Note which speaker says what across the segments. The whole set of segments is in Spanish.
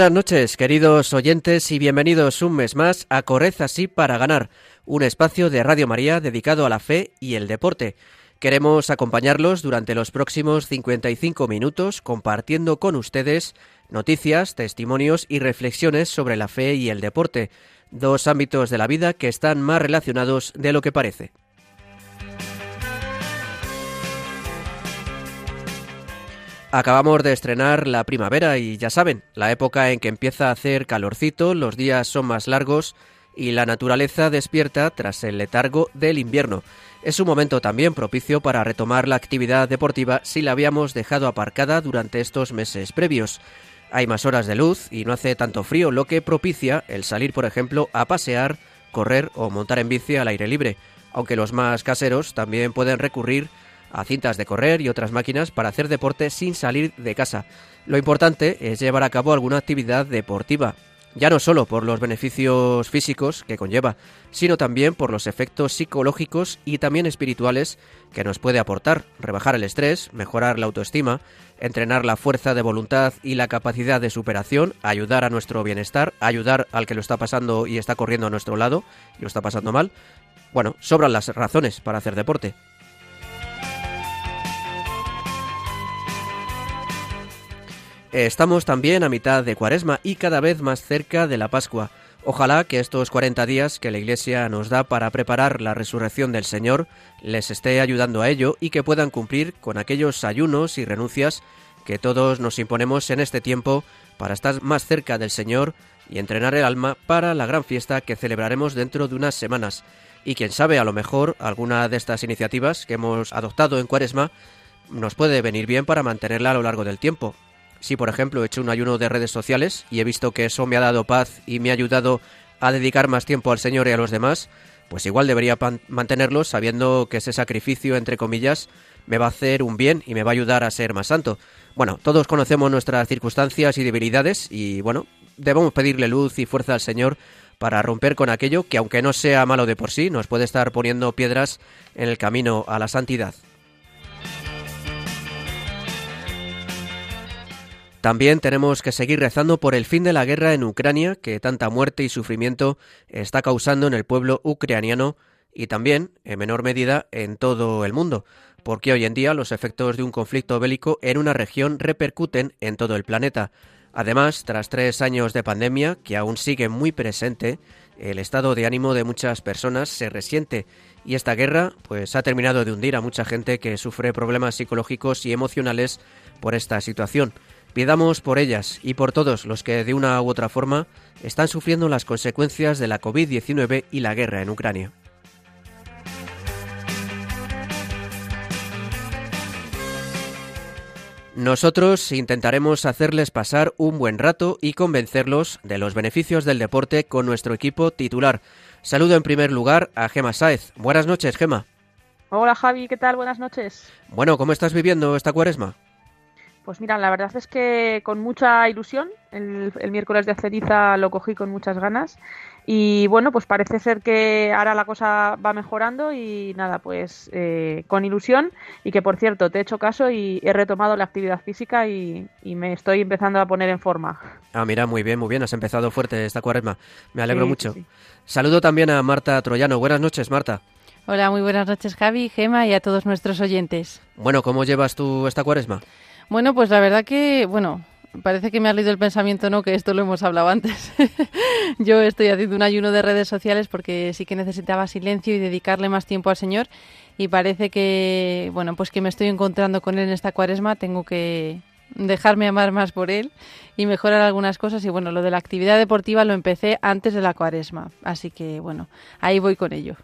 Speaker 1: Buenas noches, queridos oyentes, y bienvenidos un mes más a Corred así para ganar, un espacio de Radio María dedicado a la fe y el deporte. Queremos acompañarlos durante los próximos 55 minutos compartiendo con ustedes noticias, testimonios y reflexiones sobre la fe y el deporte, dos ámbitos de la vida que están más relacionados de lo que parece. Acabamos de estrenar la primavera y ya saben, la época en que empieza a hacer calorcito, los días son más largos y la naturaleza despierta tras el letargo del invierno. Es un momento también propicio para retomar la actividad deportiva si la habíamos dejado aparcada durante estos meses previos. Hay más horas de luz y no hace tanto frío, lo que propicia el salir, por ejemplo, a pasear, correr o montar en bici al aire libre, aunque los más caseros también pueden recurrir a cintas de correr y otras máquinas para hacer deporte sin salir de casa. Lo importante es llevar a cabo alguna actividad deportiva, ya no solo por los beneficios físicos que conlleva, sino también por los efectos psicológicos y también espirituales que nos puede aportar, rebajar el estrés, mejorar la autoestima, entrenar la fuerza de voluntad y la capacidad de superación, ayudar a nuestro bienestar, ayudar al que lo está pasando y está corriendo a nuestro lado y lo está pasando mal. Bueno, sobran las razones para hacer deporte. Estamos también a mitad de Cuaresma y cada vez más cerca de la Pascua. Ojalá que estos 40 días que la Iglesia nos da para preparar la resurrección del Señor les esté ayudando a ello y que puedan cumplir con aquellos ayunos y renuncias que todos nos imponemos en este tiempo para estar más cerca del Señor y entrenar el alma para la gran fiesta que celebraremos dentro de unas semanas. Y quién sabe, a lo mejor alguna de estas iniciativas que hemos adoptado en Cuaresma nos puede venir bien para mantenerla a lo largo del tiempo. Si, por ejemplo, he hecho un ayuno de redes sociales y he visto que eso me ha dado paz y me ha ayudado a dedicar más tiempo al Señor y a los demás, pues igual debería mantenerlo sabiendo que ese sacrificio, entre comillas, me va a hacer un bien y me va a ayudar a ser más santo. Bueno, todos conocemos nuestras circunstancias y debilidades y, bueno, debemos pedirle luz y fuerza al Señor para romper con aquello que, aunque no sea malo de por sí, nos puede estar poniendo piedras en el camino a la santidad. También tenemos que seguir rezando por el fin de la guerra en Ucrania, que tanta muerte y sufrimiento está causando en el pueblo ucraniano y también, en menor medida, en todo el mundo, porque hoy en día los efectos de un conflicto bélico en una región repercuten en todo el planeta. Además, tras tres años de pandemia, que aún sigue muy presente, el estado de ánimo de muchas personas se resiente y esta guerra pues ha terminado de hundir a mucha gente que sufre problemas psicológicos y emocionales por esta situación. Pidamos por ellas y por todos los que de una u otra forma están sufriendo las consecuencias de la COVID-19 y la guerra en Ucrania. Nosotros intentaremos hacerles pasar un buen rato y convencerlos de los beneficios del deporte con nuestro equipo titular. Saludo en primer lugar a Gema Sáez. Buenas noches, Gema.
Speaker 2: Hola Javi, ¿qué tal? Buenas noches.
Speaker 1: Bueno, ¿cómo estás viviendo esta cuaresma?
Speaker 2: Pues mira, la verdad es que con mucha ilusión, el, miércoles de ceniza lo cogí con muchas ganas y bueno, pues parece ser que ahora la cosa va mejorando y nada, pues eh, con ilusión y que por cierto te he hecho caso y he retomado la actividad física y, me estoy empezando a poner en forma.
Speaker 1: Ah, mira, muy bien, muy bien, has empezado fuerte esta cuaresma, me alegro mucho. Saludo también a Marta Troyano, buenas noches Marta.
Speaker 3: Hola, muy buenas noches Javi, Gema y a todos nuestros oyentes.
Speaker 1: Bueno, ¿cómo llevas tú esta cuaresma?
Speaker 3: Bueno, pues la verdad que, bueno, parece que me ha leído el pensamiento, ¿no? Que esto lo hemos hablado antes. Yo estoy haciendo un ayuno de redes sociales porque sí que necesitaba silencio y dedicarle más tiempo al Señor y parece que, bueno, pues que me estoy encontrando con Él en esta cuaresma, tengo que dejarme amar más por Él y mejorar algunas cosas y bueno, lo de la actividad deportiva lo empecé antes de la cuaresma, así que bueno, ahí voy con ello.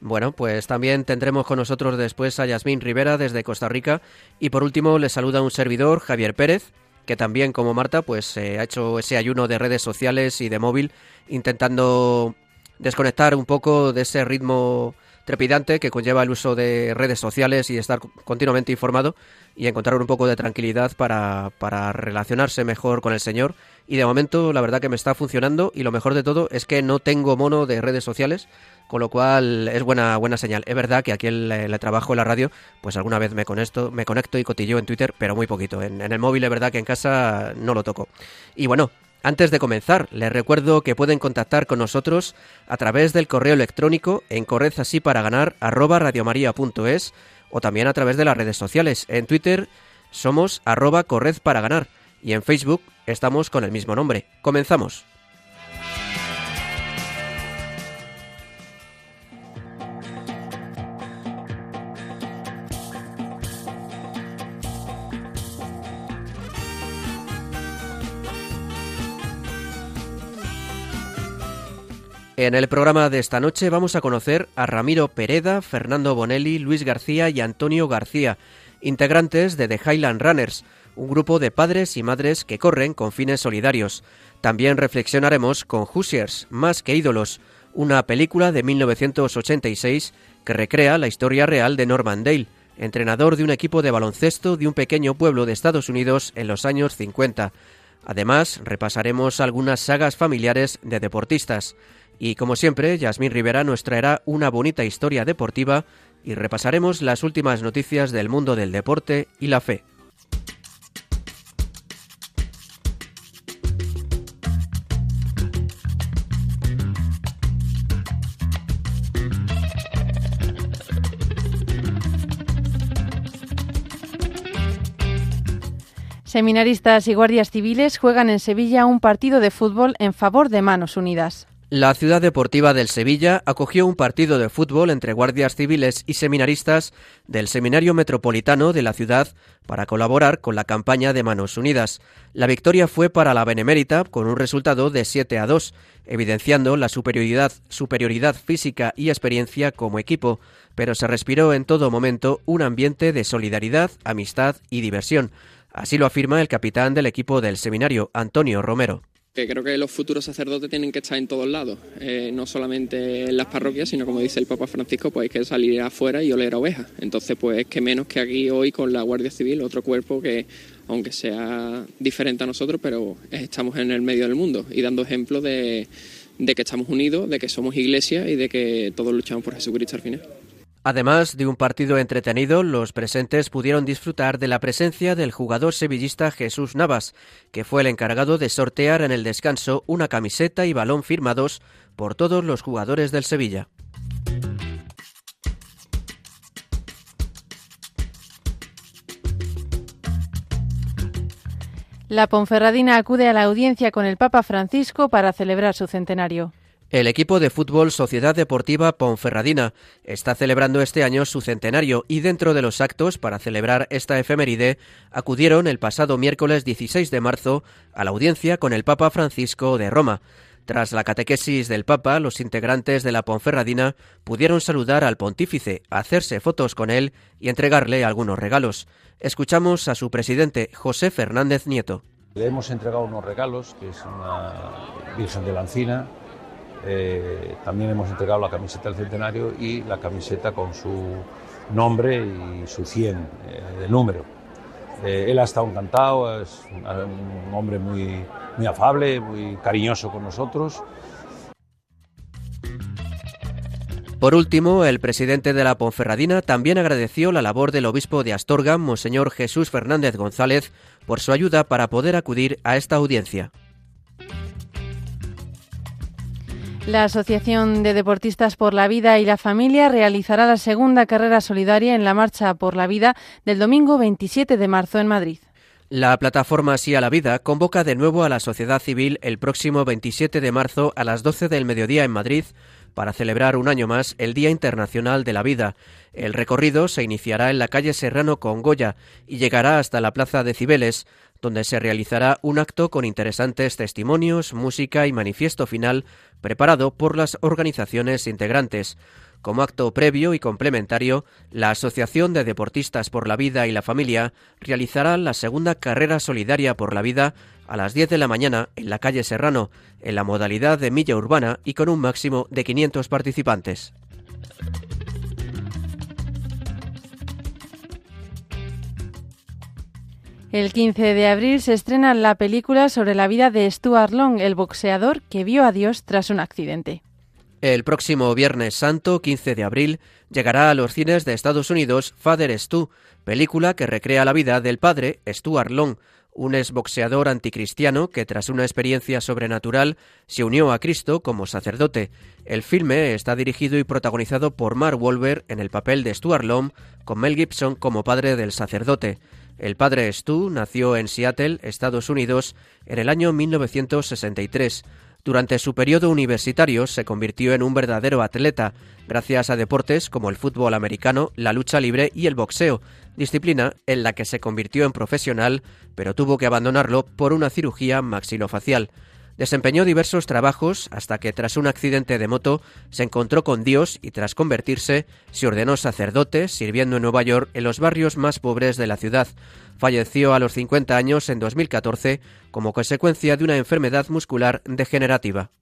Speaker 1: Bueno, pues también tendremos con nosotros después a Yasmín Rivera desde Costa Rica y por último le saluda un servidor, Javier Pérez. que también como Marta pues ha hecho ese ayuno de redes sociales y de móvil intentando desconectar un poco de ese ritmo trepidante que conlleva el uso de redes sociales y estar continuamente informado y encontrar un poco de tranquilidad para, para relacionarse mejor con el Señor. Y de momento la verdad que me está funcionando y lo mejor de todo es que no tengo mono de redes sociales, con lo cual es buena, buena señal. Es verdad que aquí en el, trabajo en la radio, pues alguna vez me conecto, me conecto y cotillo en Twitter, pero muy poquito. En, el móvil es verdad que en casa no lo toco. Y bueno, antes de comenzar, les recuerdo que pueden contactar con nosotros a través del correo electrónico en ganar o también a través de las redes sociales. En Twitter somos arroba ganar y en Facebook estamos con el mismo nombre. Comenzamos. En el programa de esta noche vamos a conocer a Ramiro Pereda, Fernando Bonelli, Luis García y Antonio García, integrantes de The Highland Runners, un grupo de padres y madres que corren con fines solidarios. También reflexionaremos con Hoosiers, más que ídolos, una película de 1986 que recrea la historia real de Norman Dale, entrenador de un equipo de baloncesto de un pequeño pueblo de Estados Unidos en los años 50. Además, repasaremos algunas sagas familiares de deportistas. Y como siempre, Yasmín Rivera nos traerá una bonita historia deportiva y repasaremos las últimas noticias del mundo del deporte y la fe.
Speaker 3: Seminaristas y guardias civiles juegan en Sevilla un partido de fútbol en favor de Manos Unidas.
Speaker 1: La ciudad deportiva del Sevilla acogió un partido de fútbol entre guardias civiles y seminaristas del Seminario Metropolitano de la ciudad para colaborar con la campaña de Manos Unidas. La victoria fue para la Benemérita con un resultado de 7 a 2, evidenciando la superioridad, superioridad física y experiencia como equipo, pero se respiró en todo momento un ambiente de solidaridad, amistad y diversión. Así lo afirma el capitán del equipo del seminario, Antonio Romero
Speaker 4: creo que los futuros sacerdotes tienen que estar en todos lados, eh, no solamente en las parroquias, sino como dice el Papa Francisco, pues hay que salir afuera y oler a ovejas. Entonces, pues que menos que aquí hoy con la Guardia Civil, otro cuerpo que, aunque sea diferente a nosotros, pero estamos en el medio del mundo y dando ejemplo de, de que estamos unidos, de que somos iglesia y de que todos luchamos por Jesucristo al final.
Speaker 1: Además de un partido entretenido, los presentes pudieron disfrutar de la presencia del jugador sevillista Jesús Navas, que fue el encargado de sortear en el descanso una camiseta y balón firmados por todos los jugadores del Sevilla.
Speaker 3: La Ponferradina acude a la audiencia con el Papa Francisco para celebrar su centenario.
Speaker 1: El equipo de fútbol Sociedad Deportiva Ponferradina está celebrando este año su centenario y dentro de los actos para celebrar esta efeméride acudieron el pasado miércoles 16 de marzo a la audiencia con el Papa Francisco de Roma. Tras la catequesis del Papa, los integrantes de la Ponferradina pudieron saludar al pontífice, hacerse fotos con él y entregarle algunos regalos. Escuchamos a su presidente, José Fernández Nieto.
Speaker 5: Le hemos entregado unos regalos, que es una Virgen de la Encina, eh, también hemos entregado la camiseta del centenario y la camiseta con su nombre y su 100 eh, número. Eh, él ha estado encantado, es un, hombre muy, muy afable, muy cariñoso con nosotros.
Speaker 1: Por último, el presidente de la Ponferradina también agradeció la labor del obispo de Astorga, Monseñor Jesús Fernández González, por su ayuda para poder acudir a esta audiencia.
Speaker 3: La Asociación de Deportistas por la Vida y la Familia realizará la segunda carrera solidaria en la Marcha por la Vida del domingo 27 de marzo en Madrid.
Speaker 1: La plataforma Sí a la Vida convoca de nuevo a la sociedad civil el próximo 27 de marzo a las 12 del mediodía en Madrid para celebrar un año más el Día Internacional de la Vida. El recorrido se iniciará en la calle Serrano con Goya y llegará hasta la Plaza de Cibeles, donde se realizará un acto con interesantes testimonios, música y manifiesto final preparado por las organizaciones integrantes. Como acto previo y complementario, la Asociación de Deportistas por la Vida y la Familia realizará la segunda carrera solidaria por la vida a las 10 de la mañana en la calle Serrano, en la modalidad de milla urbana y con un máximo de 500 participantes.
Speaker 3: El 15 de abril se estrena la película sobre la vida de Stuart Long, el boxeador que vio a Dios tras un accidente.
Speaker 1: El próximo Viernes Santo, 15 de abril, llegará a los cines de Estados Unidos Father Stu, película que recrea la vida del padre Stuart Long, un exboxeador anticristiano que tras una experiencia sobrenatural se unió a Cristo como sacerdote. El filme está dirigido y protagonizado por Mark Wahlberg en el papel de Stuart Long, con Mel Gibson como padre del sacerdote. El padre Stu nació en Seattle, Estados Unidos, en el año 1963. Durante su periodo universitario se convirtió en un verdadero atleta, gracias a deportes como el fútbol americano, la lucha libre y el boxeo, disciplina en la que se convirtió en profesional, pero tuvo que abandonarlo por una cirugía maxilofacial. Desempeñó diversos trabajos hasta que tras un accidente de moto se encontró con Dios y tras convertirse se ordenó sacerdote sirviendo en Nueva York en los barrios más pobres de la ciudad. Falleció a los 50 años en 2014 como consecuencia de una enfermedad muscular degenerativa.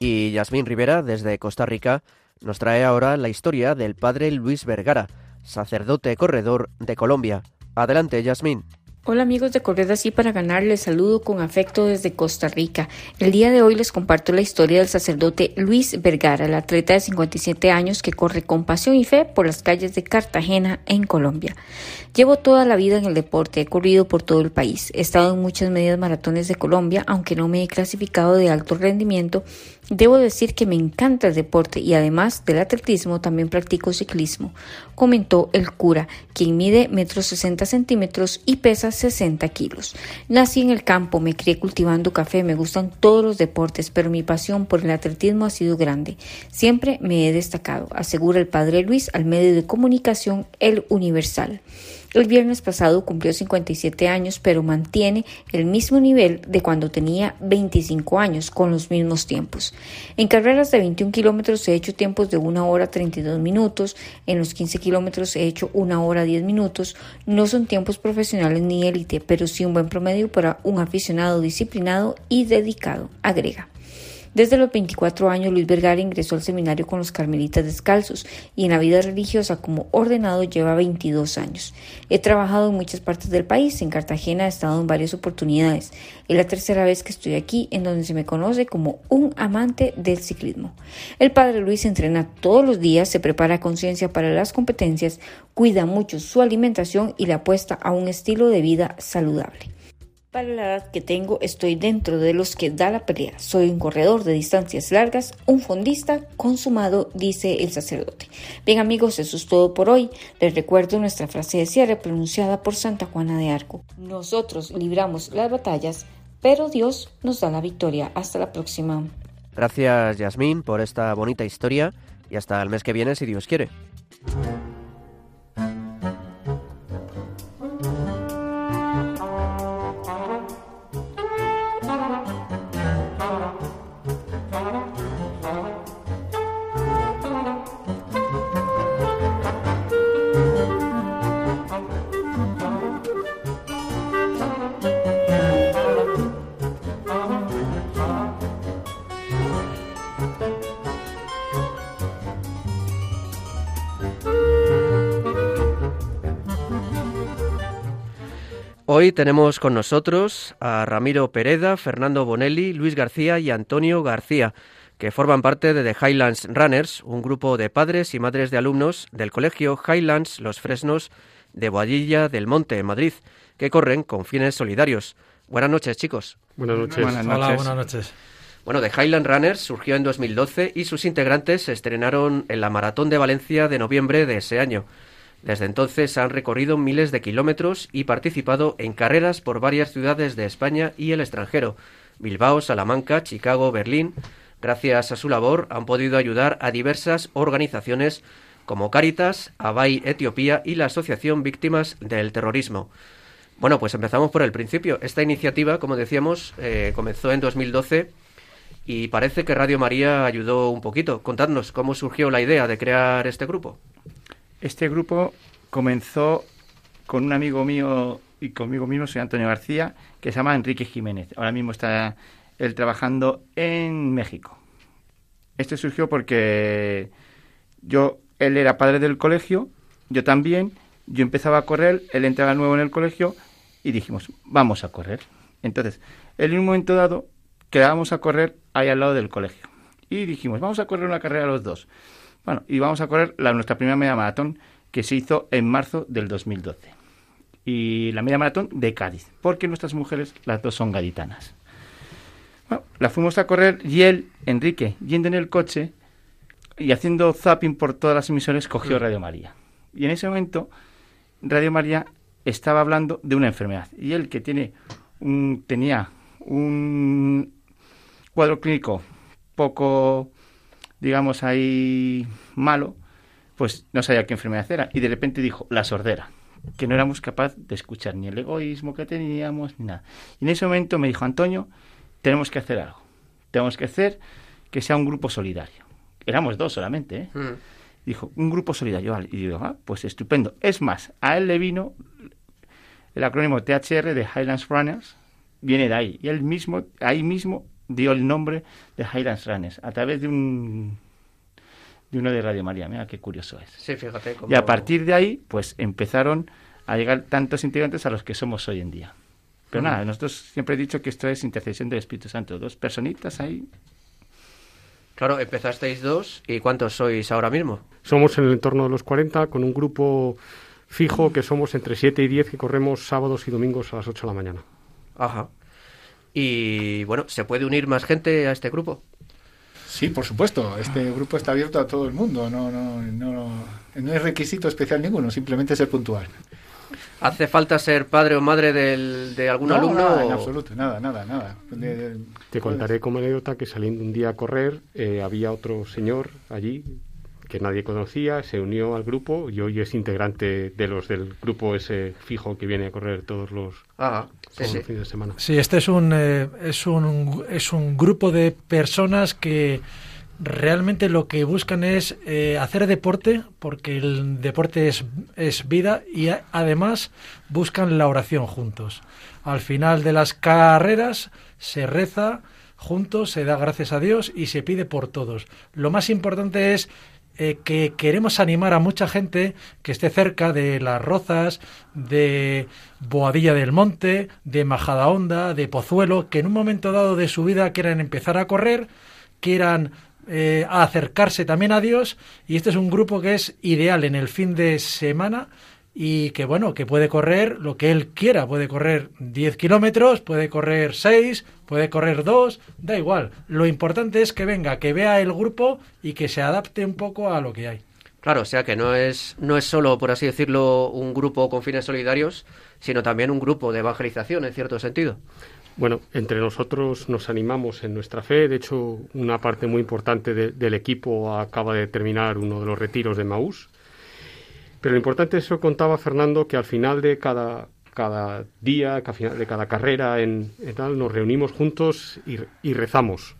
Speaker 1: Y Yasmín Rivera, desde Costa Rica, nos trae ahora la historia del padre Luis Vergara, sacerdote corredor de Colombia. Adelante, Yasmín.
Speaker 6: Hola amigos de Correr Así para Ganar, les saludo con afecto desde Costa Rica. El día de hoy les comparto la historia del sacerdote Luis Vergara, el atleta de 57 años que corre con pasión y fe por las calles de Cartagena en Colombia. Llevo toda la vida en el deporte, he corrido por todo el país, he estado en muchas medias maratones de Colombia, aunque no me he clasificado de alto rendimiento Debo decir que me encanta el deporte y además del atletismo también practico ciclismo, comentó el cura, quien mide metros 60 centímetros y pesa 60 kilos. Nací en el campo, me crié cultivando café, me gustan todos los deportes, pero mi pasión por el atletismo ha sido grande. Siempre me he destacado, asegura el padre Luis al medio de comunicación El Universal. El viernes pasado cumplió 57 años, pero mantiene el mismo nivel de cuando tenía 25 años, con los mismos tiempos. En carreras de 21 kilómetros he hecho tiempos de 1 hora 32 minutos, en los 15 kilómetros he hecho 1 hora 10 minutos. No son tiempos profesionales ni élite, pero sí un buen promedio para un aficionado disciplinado y dedicado, agrega. Desde los 24 años, Luis Vergara ingresó al seminario con los carmelitas descalzos y en la vida religiosa como ordenado lleva 22 años. He trabajado en muchas partes del país, en Cartagena he estado en varias oportunidades. Es la tercera vez que estoy aquí en donde se me conoce como un amante del ciclismo. El padre Luis entrena todos los días, se prepara conciencia para las competencias, cuida mucho su alimentación y le apuesta a un estilo de vida saludable. Para la edad que tengo, estoy dentro de los que da la pelea. Soy un corredor de distancias largas, un fondista consumado, dice el sacerdote. Bien amigos, eso es todo por hoy. Les recuerdo nuestra frase de cierre pronunciada por Santa Juana de Arco. Nosotros libramos las batallas, pero Dios nos da la victoria. Hasta la próxima.
Speaker 1: Gracias Yasmín por esta bonita historia y hasta el mes que viene si Dios quiere. Hoy tenemos con nosotros a Ramiro Pereda, Fernando Bonelli, Luis García y Antonio García, que forman parte de The Highlands Runners, un grupo de padres y madres de alumnos del colegio Highlands Los Fresnos de Boadilla del Monte, en Madrid, que corren con fines solidarios. Buenas noches, chicos.
Speaker 7: Buenas noches.
Speaker 8: Hola, buenas noches.
Speaker 1: Bueno, The Highland Runners surgió en 2012 y sus integrantes se estrenaron en la Maratón de Valencia de noviembre de ese año. Desde entonces han recorrido miles de kilómetros y participado en carreras por varias ciudades de España y el extranjero, Bilbao, Salamanca, Chicago, Berlín. Gracias a su labor han podido ayudar a diversas organizaciones como Caritas, Abai Etiopía y la Asociación Víctimas del Terrorismo. Bueno, pues empezamos por el principio. Esta iniciativa, como decíamos, eh, comenzó en 2012 y parece que Radio María ayudó un poquito. Contadnos cómo surgió la idea de crear este grupo.
Speaker 7: Este grupo comenzó con un amigo mío y conmigo mismo, soy Antonio García, que se llama Enrique Jiménez. Ahora mismo está él trabajando en México. Este surgió porque yo, él era padre del colegio, yo también, yo empezaba a correr, él entraba nuevo en el colegio y dijimos, vamos a correr. Entonces, en un momento dado quedábamos a correr ahí al lado del colegio. Y dijimos, vamos a correr una carrera los dos. Bueno, y vamos a correr la, nuestra primera media maratón que se hizo en marzo del 2012. Y la media maratón de Cádiz, porque nuestras mujeres, las dos son gaditanas. Bueno, la fuimos a correr y él, Enrique, yendo en el coche y haciendo zapping por todas las emisiones, cogió. Radio María. Y en ese momento, Radio María estaba hablando de una enfermedad. Y él, que tiene un, tenía un cuadro clínico poco, digamos, ahí malo, pues no sabía qué enfermedad era. Y de repente dijo, la sordera, que no éramos capaces de escuchar ni el egoísmo que teníamos, ni nada. Y en ese momento me dijo, Antonio, tenemos que hacer algo. Tenemos que hacer que sea un grupo solidario. Éramos dos solamente, ¿eh? Mm. Dijo, un grupo solidario. Y digo, ah, pues estupendo. Es más, a él le vino el acrónimo THR de Highlands Runners, viene de ahí. Y él mismo, ahí mismo, dio el nombre de Highlands Runners a través de un de uno de Radio María. Mira qué curioso es.
Speaker 1: Sí, fíjate.
Speaker 7: Y a partir de ahí, pues empezaron a llegar tantos integrantes a los que somos hoy en día. Pero nada, nosotros siempre he dicho que esto es intercesión del Espíritu Santo. Dos personitas ahí.
Speaker 1: Claro, empezasteis dos. ¿Y cuántos sois ahora mismo?
Speaker 8: Somos en el entorno de los 40, con un grupo fijo que somos entre 7 y 10 que corremos sábados y domingos a las 8 de la mañana.
Speaker 1: Ajá. Y bueno, ¿se puede unir más gente a este grupo?
Speaker 9: Sí, por supuesto. Este grupo está abierto a todo el mundo. No, no, no, no es requisito especial ninguno, simplemente ser puntual.
Speaker 1: ¿Hace falta ser padre o madre de algún alumno?
Speaker 9: Nada, en absoluto, nada, nada, nada.
Speaker 8: Te contaré como anécdota que saliendo un día a correr eh, había otro señor allí que nadie conocía, se unió al grupo y hoy es integrante de los del grupo ese fijo que viene a correr todos los, fines de semana.
Speaker 10: Sí, este es un, eh, es un, es un grupo de personas que realmente lo que buscan es eh, hacer deporte, porque el deporte es, es vida, y además buscan la oración juntos. Al final de las carreras se reza juntos, se da gracias a Dios y se pide por todos. Lo más importante es eh, que queremos animar a mucha gente que esté cerca de Las Rozas, de Boadilla del Monte, de Majadahonda, de Pozuelo, que en un momento dado de su vida quieran empezar a correr, quieran eh, acercarse también a Dios. Y este es un grupo que es ideal en el fin de semana y que bueno, que puede correr lo que él quiera, puede correr 10 kilómetros, puede correr 6, puede correr 2, da igual. Lo importante es que venga, que vea el grupo y que se adapte un poco a lo que hay.
Speaker 1: Claro, o sea que no es, no es solo, por así decirlo, un grupo con fines solidarios, sino también un grupo de evangelización, en cierto sentido.
Speaker 8: Bueno, entre nosotros nos animamos en nuestra fe. De hecho, una parte muy importante del equipo acaba de terminar uno de los retiros de Maús pero lo importante es eso contaba Fernando, que al final de cada, cada día, de cada carrera en, tal, nos reunimos juntos y, rezamos.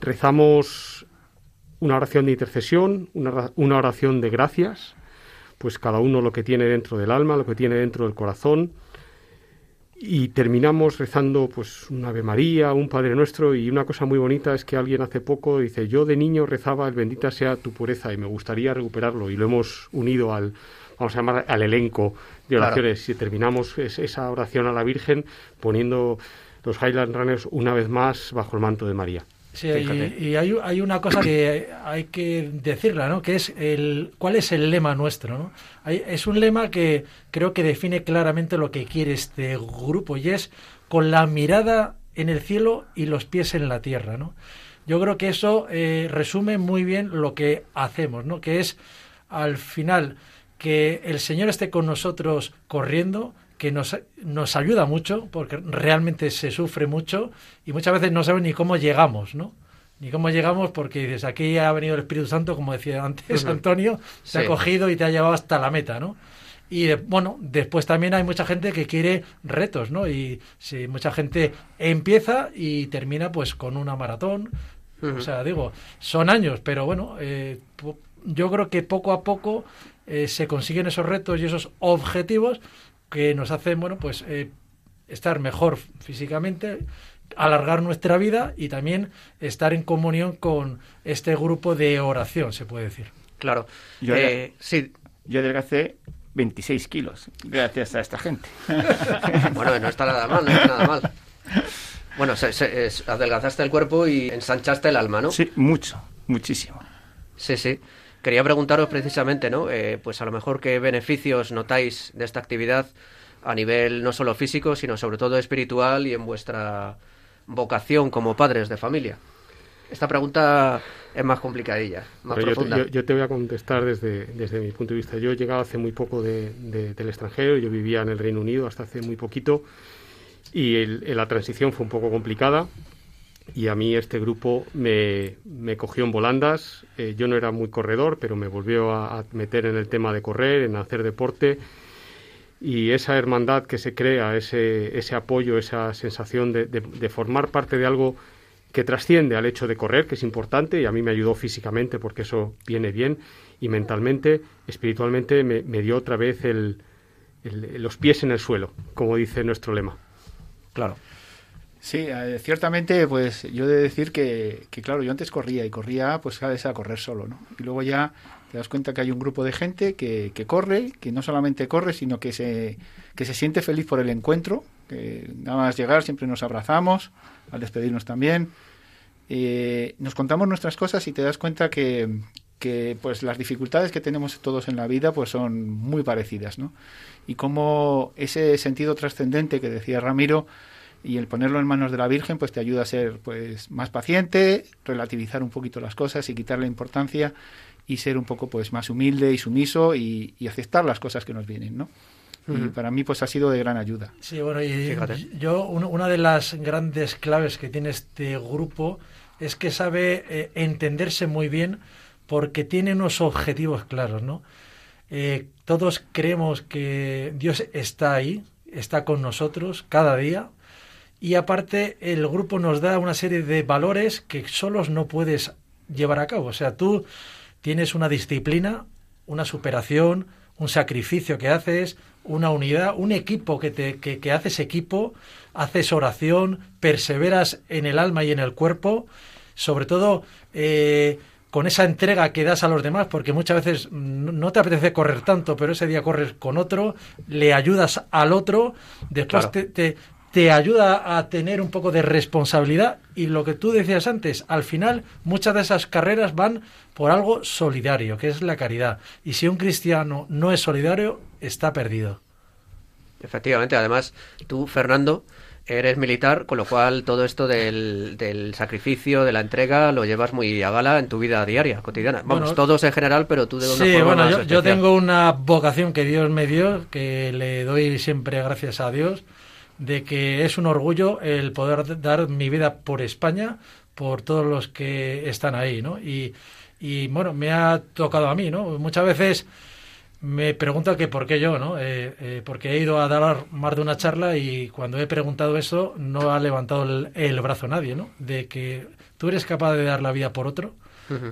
Speaker 8: Rezamos una oración de intercesión, una, una oración de gracias, pues cada uno lo que tiene dentro del alma, lo que tiene dentro del corazón, y terminamos rezando pues un Ave María, un Padre Nuestro y una cosa muy bonita es que alguien hace poco dice yo de niño rezaba el bendita sea tu pureza y me gustaría recuperarlo y lo hemos unido al vamos a llamar al elenco de oraciones y terminamos esa oración a la Virgen poniendo los Highland Runners una vez más bajo el manto de María.
Speaker 10: Sí, y, hay, hay, una cosa que hay que decirla, ¿no? Que es el cuál es el lema nuestro, ¿no? es un lema que creo que define claramente lo que quiere este grupo y es con la mirada en el cielo y los pies en la tierra, ¿no? Yo creo que eso eh, resume muy bien lo que hacemos, ¿no? Que es al final que el Señor esté con nosotros corriendo, que nos, nos ayuda mucho, porque realmente se sufre mucho y muchas veces no sabes ni cómo llegamos, ¿no? Ni cómo llegamos porque dices, aquí ha venido el Espíritu Santo, como decía antes Antonio, se ha cogido y te ha llevado hasta la meta, ¿no? Y bueno, después también hay mucha gente que quiere retos, ¿no? Y si mucha gente empieza y termina pues con una maratón. O sea, digo, son años, pero bueno, eh, yo creo que poco a poco eh, se consiguen esos retos y esos objetivos que nos hacen, bueno, pues eh, estar mejor físicamente, alargar nuestra vida y también estar en comunión con este grupo de oración, se puede decir.
Speaker 1: Claro.
Speaker 7: Yo, sí. yo adelgacé 26 kilos, gracias a esta gente.
Speaker 1: bueno, no está nada mal, no está nada mal. Bueno, se, adelgazaste el cuerpo y ensanchaste el alma, ¿no?
Speaker 7: Sí, mucho, muchísimo.
Speaker 1: Sí, sí. Quería preguntaros precisamente, ¿no? Eh, pues a lo mejor qué beneficios notáis de esta actividad a nivel no solo físico, sino sobre todo espiritual y en vuestra vocación como padres de familia. Esta pregunta es más complicadilla, más profunda.
Speaker 8: Yo te, voy a contestar desde, desde mi punto de vista. Yo he llegado hace muy poco de, del extranjero, yo vivía en el Reino Unido hasta hace muy poquito y la transición fue un poco complicada y a mí este grupo me, me cogió en volandas. Eh, yo no era muy corredor, pero me volvió a, meter en el tema de correr, en hacer deporte y esa hermandad que se crea, ese, ese apoyo, esa sensación de, de formar parte de algo que trasciende al hecho de correr, que es importante, y a mí me ayudó físicamente porque eso viene bien, y mentalmente, espiritualmente, me, dio otra vez el, los pies en el suelo, como dice nuestro lema.
Speaker 1: Claro.
Speaker 9: Sí, eh, ciertamente, pues yo he de decir que, que, claro, yo antes corría y corría, pues cada vez a correr solo, ¿no? Y luego ya te das cuenta que hay un grupo de gente que, que corre, que no solamente corre, sino que se, que se siente feliz por el encuentro, que nada más llegar siempre nos abrazamos, al despedirnos también. Eh, nos contamos nuestras cosas y te das cuenta que, que, pues las dificultades que tenemos todos en la vida pues son muy parecidas, ¿no? Y cómo ese sentido trascendente que decía Ramiro y el ponerlo en manos de la Virgen pues te ayuda a ser pues más paciente, relativizar un poquito las cosas y quitarle importancia y ser un poco pues más humilde y sumiso y, y aceptar las cosas que nos vienen, ¿no? y para mí pues ha sido de gran ayuda.
Speaker 10: Sí, bueno, y yo una de las grandes claves que tiene este grupo es que sabe eh, entenderse muy bien porque tiene unos objetivos claros, ¿no? Eh, todos creemos que Dios está ahí, está con nosotros cada día y aparte el grupo nos da una serie de valores que solos no puedes llevar a cabo. O sea, tú tienes una disciplina, una superación, un sacrificio que haces, una unidad, un equipo que, te, que, haces equipo, haces oración, perseveras en el alma y en el cuerpo, sobre todo eh, con esa entrega que das a los demás, porque muchas veces no te apetece correr tanto, pero ese día corres con otro, le ayudas al otro, después te, te ayuda a tener un poco de responsabilidad y lo que tú decías antes, al final muchas de esas carreras van por algo solidario, que es la caridad. Y si un cristiano no es solidario, está perdido.
Speaker 1: Efectivamente, además tú, Fernando, eres militar, con lo cual todo esto del, sacrificio, de la entrega, lo llevas muy a gala en tu vida diaria, cotidiana. Vamos, todos en general, pero tú de una
Speaker 10: sí, bueno, yo, yo, tengo una vocación que Dios me dio, que le doy siempre gracias a Dios, de que es un orgullo el poder dar mi vida por España, por todos los que están ahí, ¿no? Y, y bueno, me ha tocado a mí, ¿no? Muchas veces me pregunto que por qué yo, ¿no? Eh, eh, porque he ido a dar más de una charla y cuando he preguntado eso no ha levantado el, brazo nadie, ¿no? De que tú eres capaz de dar la vida por otro.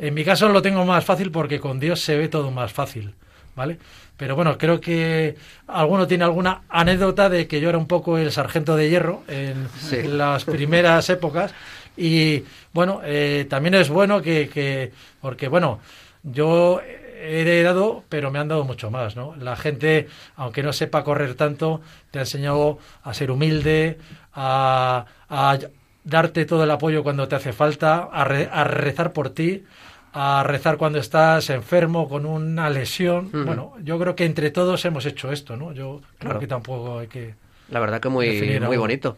Speaker 10: En mi caso lo tengo más fácil porque con Dios se ve todo más fácil, ¿vale? Pero bueno, creo que alguno tiene alguna anécdota de que yo era un poco el sargento de hierro en, las primeras épocas. Y bueno, eh, también es bueno que, que, porque bueno, yo he dado, pero me han dado mucho más, ¿no? La gente, aunque no sepa correr tanto, te ha enseñado a ser humilde, a, a darte todo el apoyo cuando te hace falta, a, a rezar por ti, a rezar cuando estás enfermo con una lesión. Bueno, yo creo que entre todos hemos hecho esto, ¿no? Yo creo que tampoco hay que.
Speaker 1: La verdad que muy, muy bonito.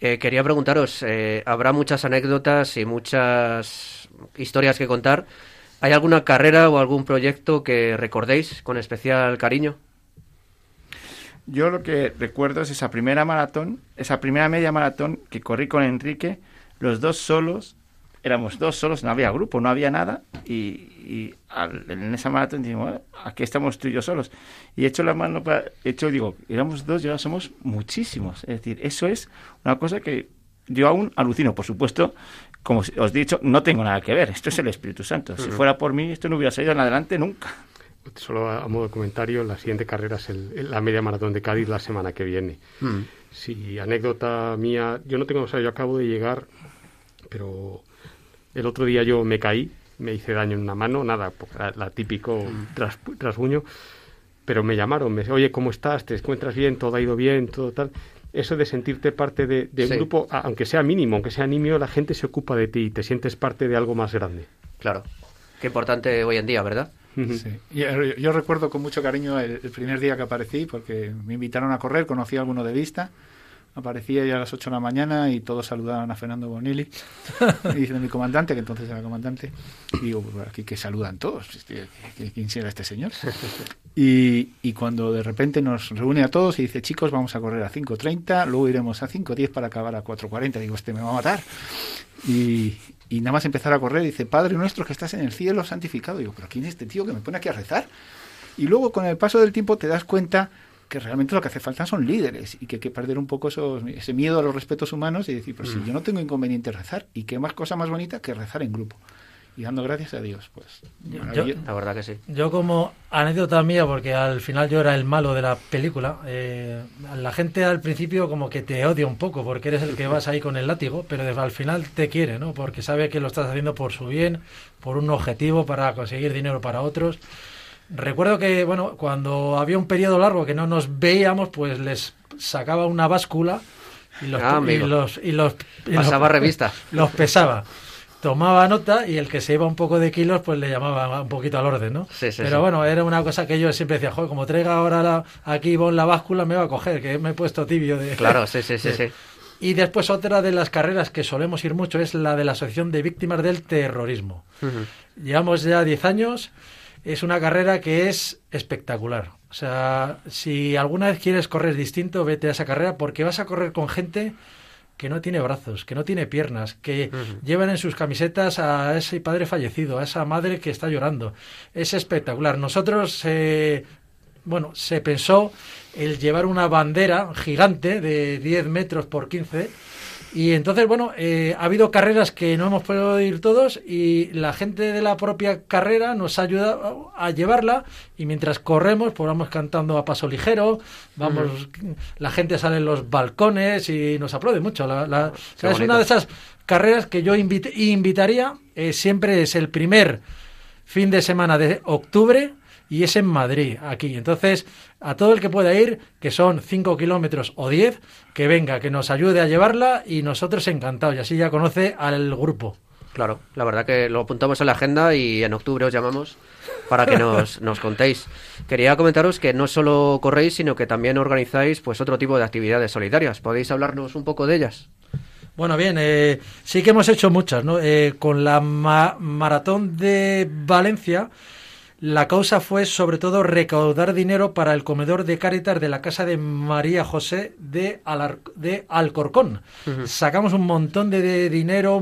Speaker 1: Eh, quería preguntaros, eh, habrá muchas anécdotas y muchas historias que contar. ¿Hay alguna carrera o algún proyecto que recordéis con especial cariño?
Speaker 7: Yo lo que recuerdo es esa primera maratón, esa primera media maratón que corrí con Enrique, los dos solos, éramos dos solos, no había grupo, no había nada. Y, en esa maratón dijimos, aquí estamos tú y yo solos. Y he hecho la mano para. hecho, digo, éramos dos, ya somos muchísimos. Es decir, eso es una cosa que yo aún alucino. Por supuesto, como os he dicho, no tengo nada que ver. Esto es el Espíritu Santo. Si fuera por mí, esto no hubiera salido en adelante nunca.
Speaker 8: Solo a modo de comentario, la siguiente carrera es la media maratón de Cádiz la semana que viene. Mm. Si anécdota mía, yo no tengo, o sea, yo acabo de llegar, pero el otro día yo me caí, me hice daño en una mano, nada, la, típico mm. rasguño, pero me llamaron, me oye, ¿cómo estás? ¿Te encuentras bien? ¿Todo ha ido bien? ¿Todo tal? Eso de sentirte parte de, un grupo, aunque sea mínimo, aunque sea nimio, la gente se ocupa de ti y te sientes parte de algo más grande.
Speaker 1: Claro. Qué importante hoy en día, ¿verdad?
Speaker 9: Sí. Yo, recuerdo con mucho cariño el, primer día que aparecí, porque me invitaron a correr, conocí a alguno de vista. Aparecía ya a las 8 de la mañana y todos saludaban a Fernando Bonilli, y dice mi comandante, que entonces era comandante. Y digo, pues aquí que saludan todos, ¿quién será este señor? Y, y, cuando de repente nos reúne a todos y dice, chicos, vamos a correr a 5.30, luego iremos a 5.10 para acabar a 4.40. Digo, este me va a matar. Y, y nada más empezar a correr, dice, Padre nuestro que estás en el cielo, santificado. digo, pero ¿quién es este tío que me pone aquí a rezar? Y luego con el paso del tiempo te das cuenta que realmente lo que hace falta son líderes y que hay que perder un poco ese miedo a los respetos humanos y decir, pues si mm. yo no tengo inconveniente rezar, ¿y qué más cosa más bonita que rezar en grupo? y dando gracias a Dios, pues.
Speaker 1: Yo, la verdad que sí.
Speaker 10: Yo como anécdota mía, porque al final yo era el malo de la película, eh, la gente al principio como que te odia un poco, porque eres el que vas ahí con el látigo, pero al final te quiere, ¿no? Porque sabe que lo estás haciendo por su bien, por un objetivo, para conseguir dinero para otros. Recuerdo que, bueno, cuando había un periodo largo que no nos veíamos, pues les sacaba una báscula y los,
Speaker 1: ah,
Speaker 10: y los, y los
Speaker 1: pasaba revista.
Speaker 10: Los pesaba tomaba nota y el que se iba un poco de kilos pues le llamaba un poquito al orden, ¿no?
Speaker 1: Sí, sí,
Speaker 10: Pero bueno, era una cosa que yo siempre decía, joder, como traiga ahora la, aquí Ivonne la báscula me va a coger, que me he puesto tibio de...
Speaker 1: Claro, sí, sí, sí, sí.
Speaker 10: Y después otra de las carreras que solemos ir mucho es la de la Asociación de Víctimas del Terrorismo. Llevamos ya 10 años, es una carrera que es espectacular. O sea, si alguna vez quieres correr distinto, vete a esa carrera porque vas a correr con gente que no tiene brazos, que no tiene piernas, que llevan en sus camisetas a ese padre fallecido, a esa madre que está llorando. Es espectacular. Nosotros, eh, bueno, se pensó el llevar una bandera gigante de 10 metros por 15 y entonces, bueno, eh, ha habido carreras que no hemos podido ir todos y la gente de la propia carrera nos ayuda a llevarla y mientras corremos, pues vamos cantando a paso ligero, vamos, la gente sale en los balcones y nos aplaude mucho. La, es una de esas carreras que yo invitaría, eh, siempre es el primer fin de semana de octubre y es en Madrid, aquí. Entonces, a todo el que pueda ir, que son 5 kilómetros o 10, que venga, que nos ayude a llevarla y nosotros encantados. Y así ya conoce al grupo.
Speaker 1: Claro, la verdad que lo apuntamos en la agenda y en octubre os llamamos para que nos, nos contéis. Quería comentaros que no solo corréis, sino que también organizáis pues otro tipo de actividades solidarias. ¿Podéis hablarnos un poco de ellas?
Speaker 10: Bueno, bien, eh, sí que hemos hecho muchas, ¿no? Eh, con la maratón de Valencia la causa fue sobre todo recaudar dinero para el comedor de Cáritas de la casa de María José de, de Alcorcón. Sacamos un montón de, dinero,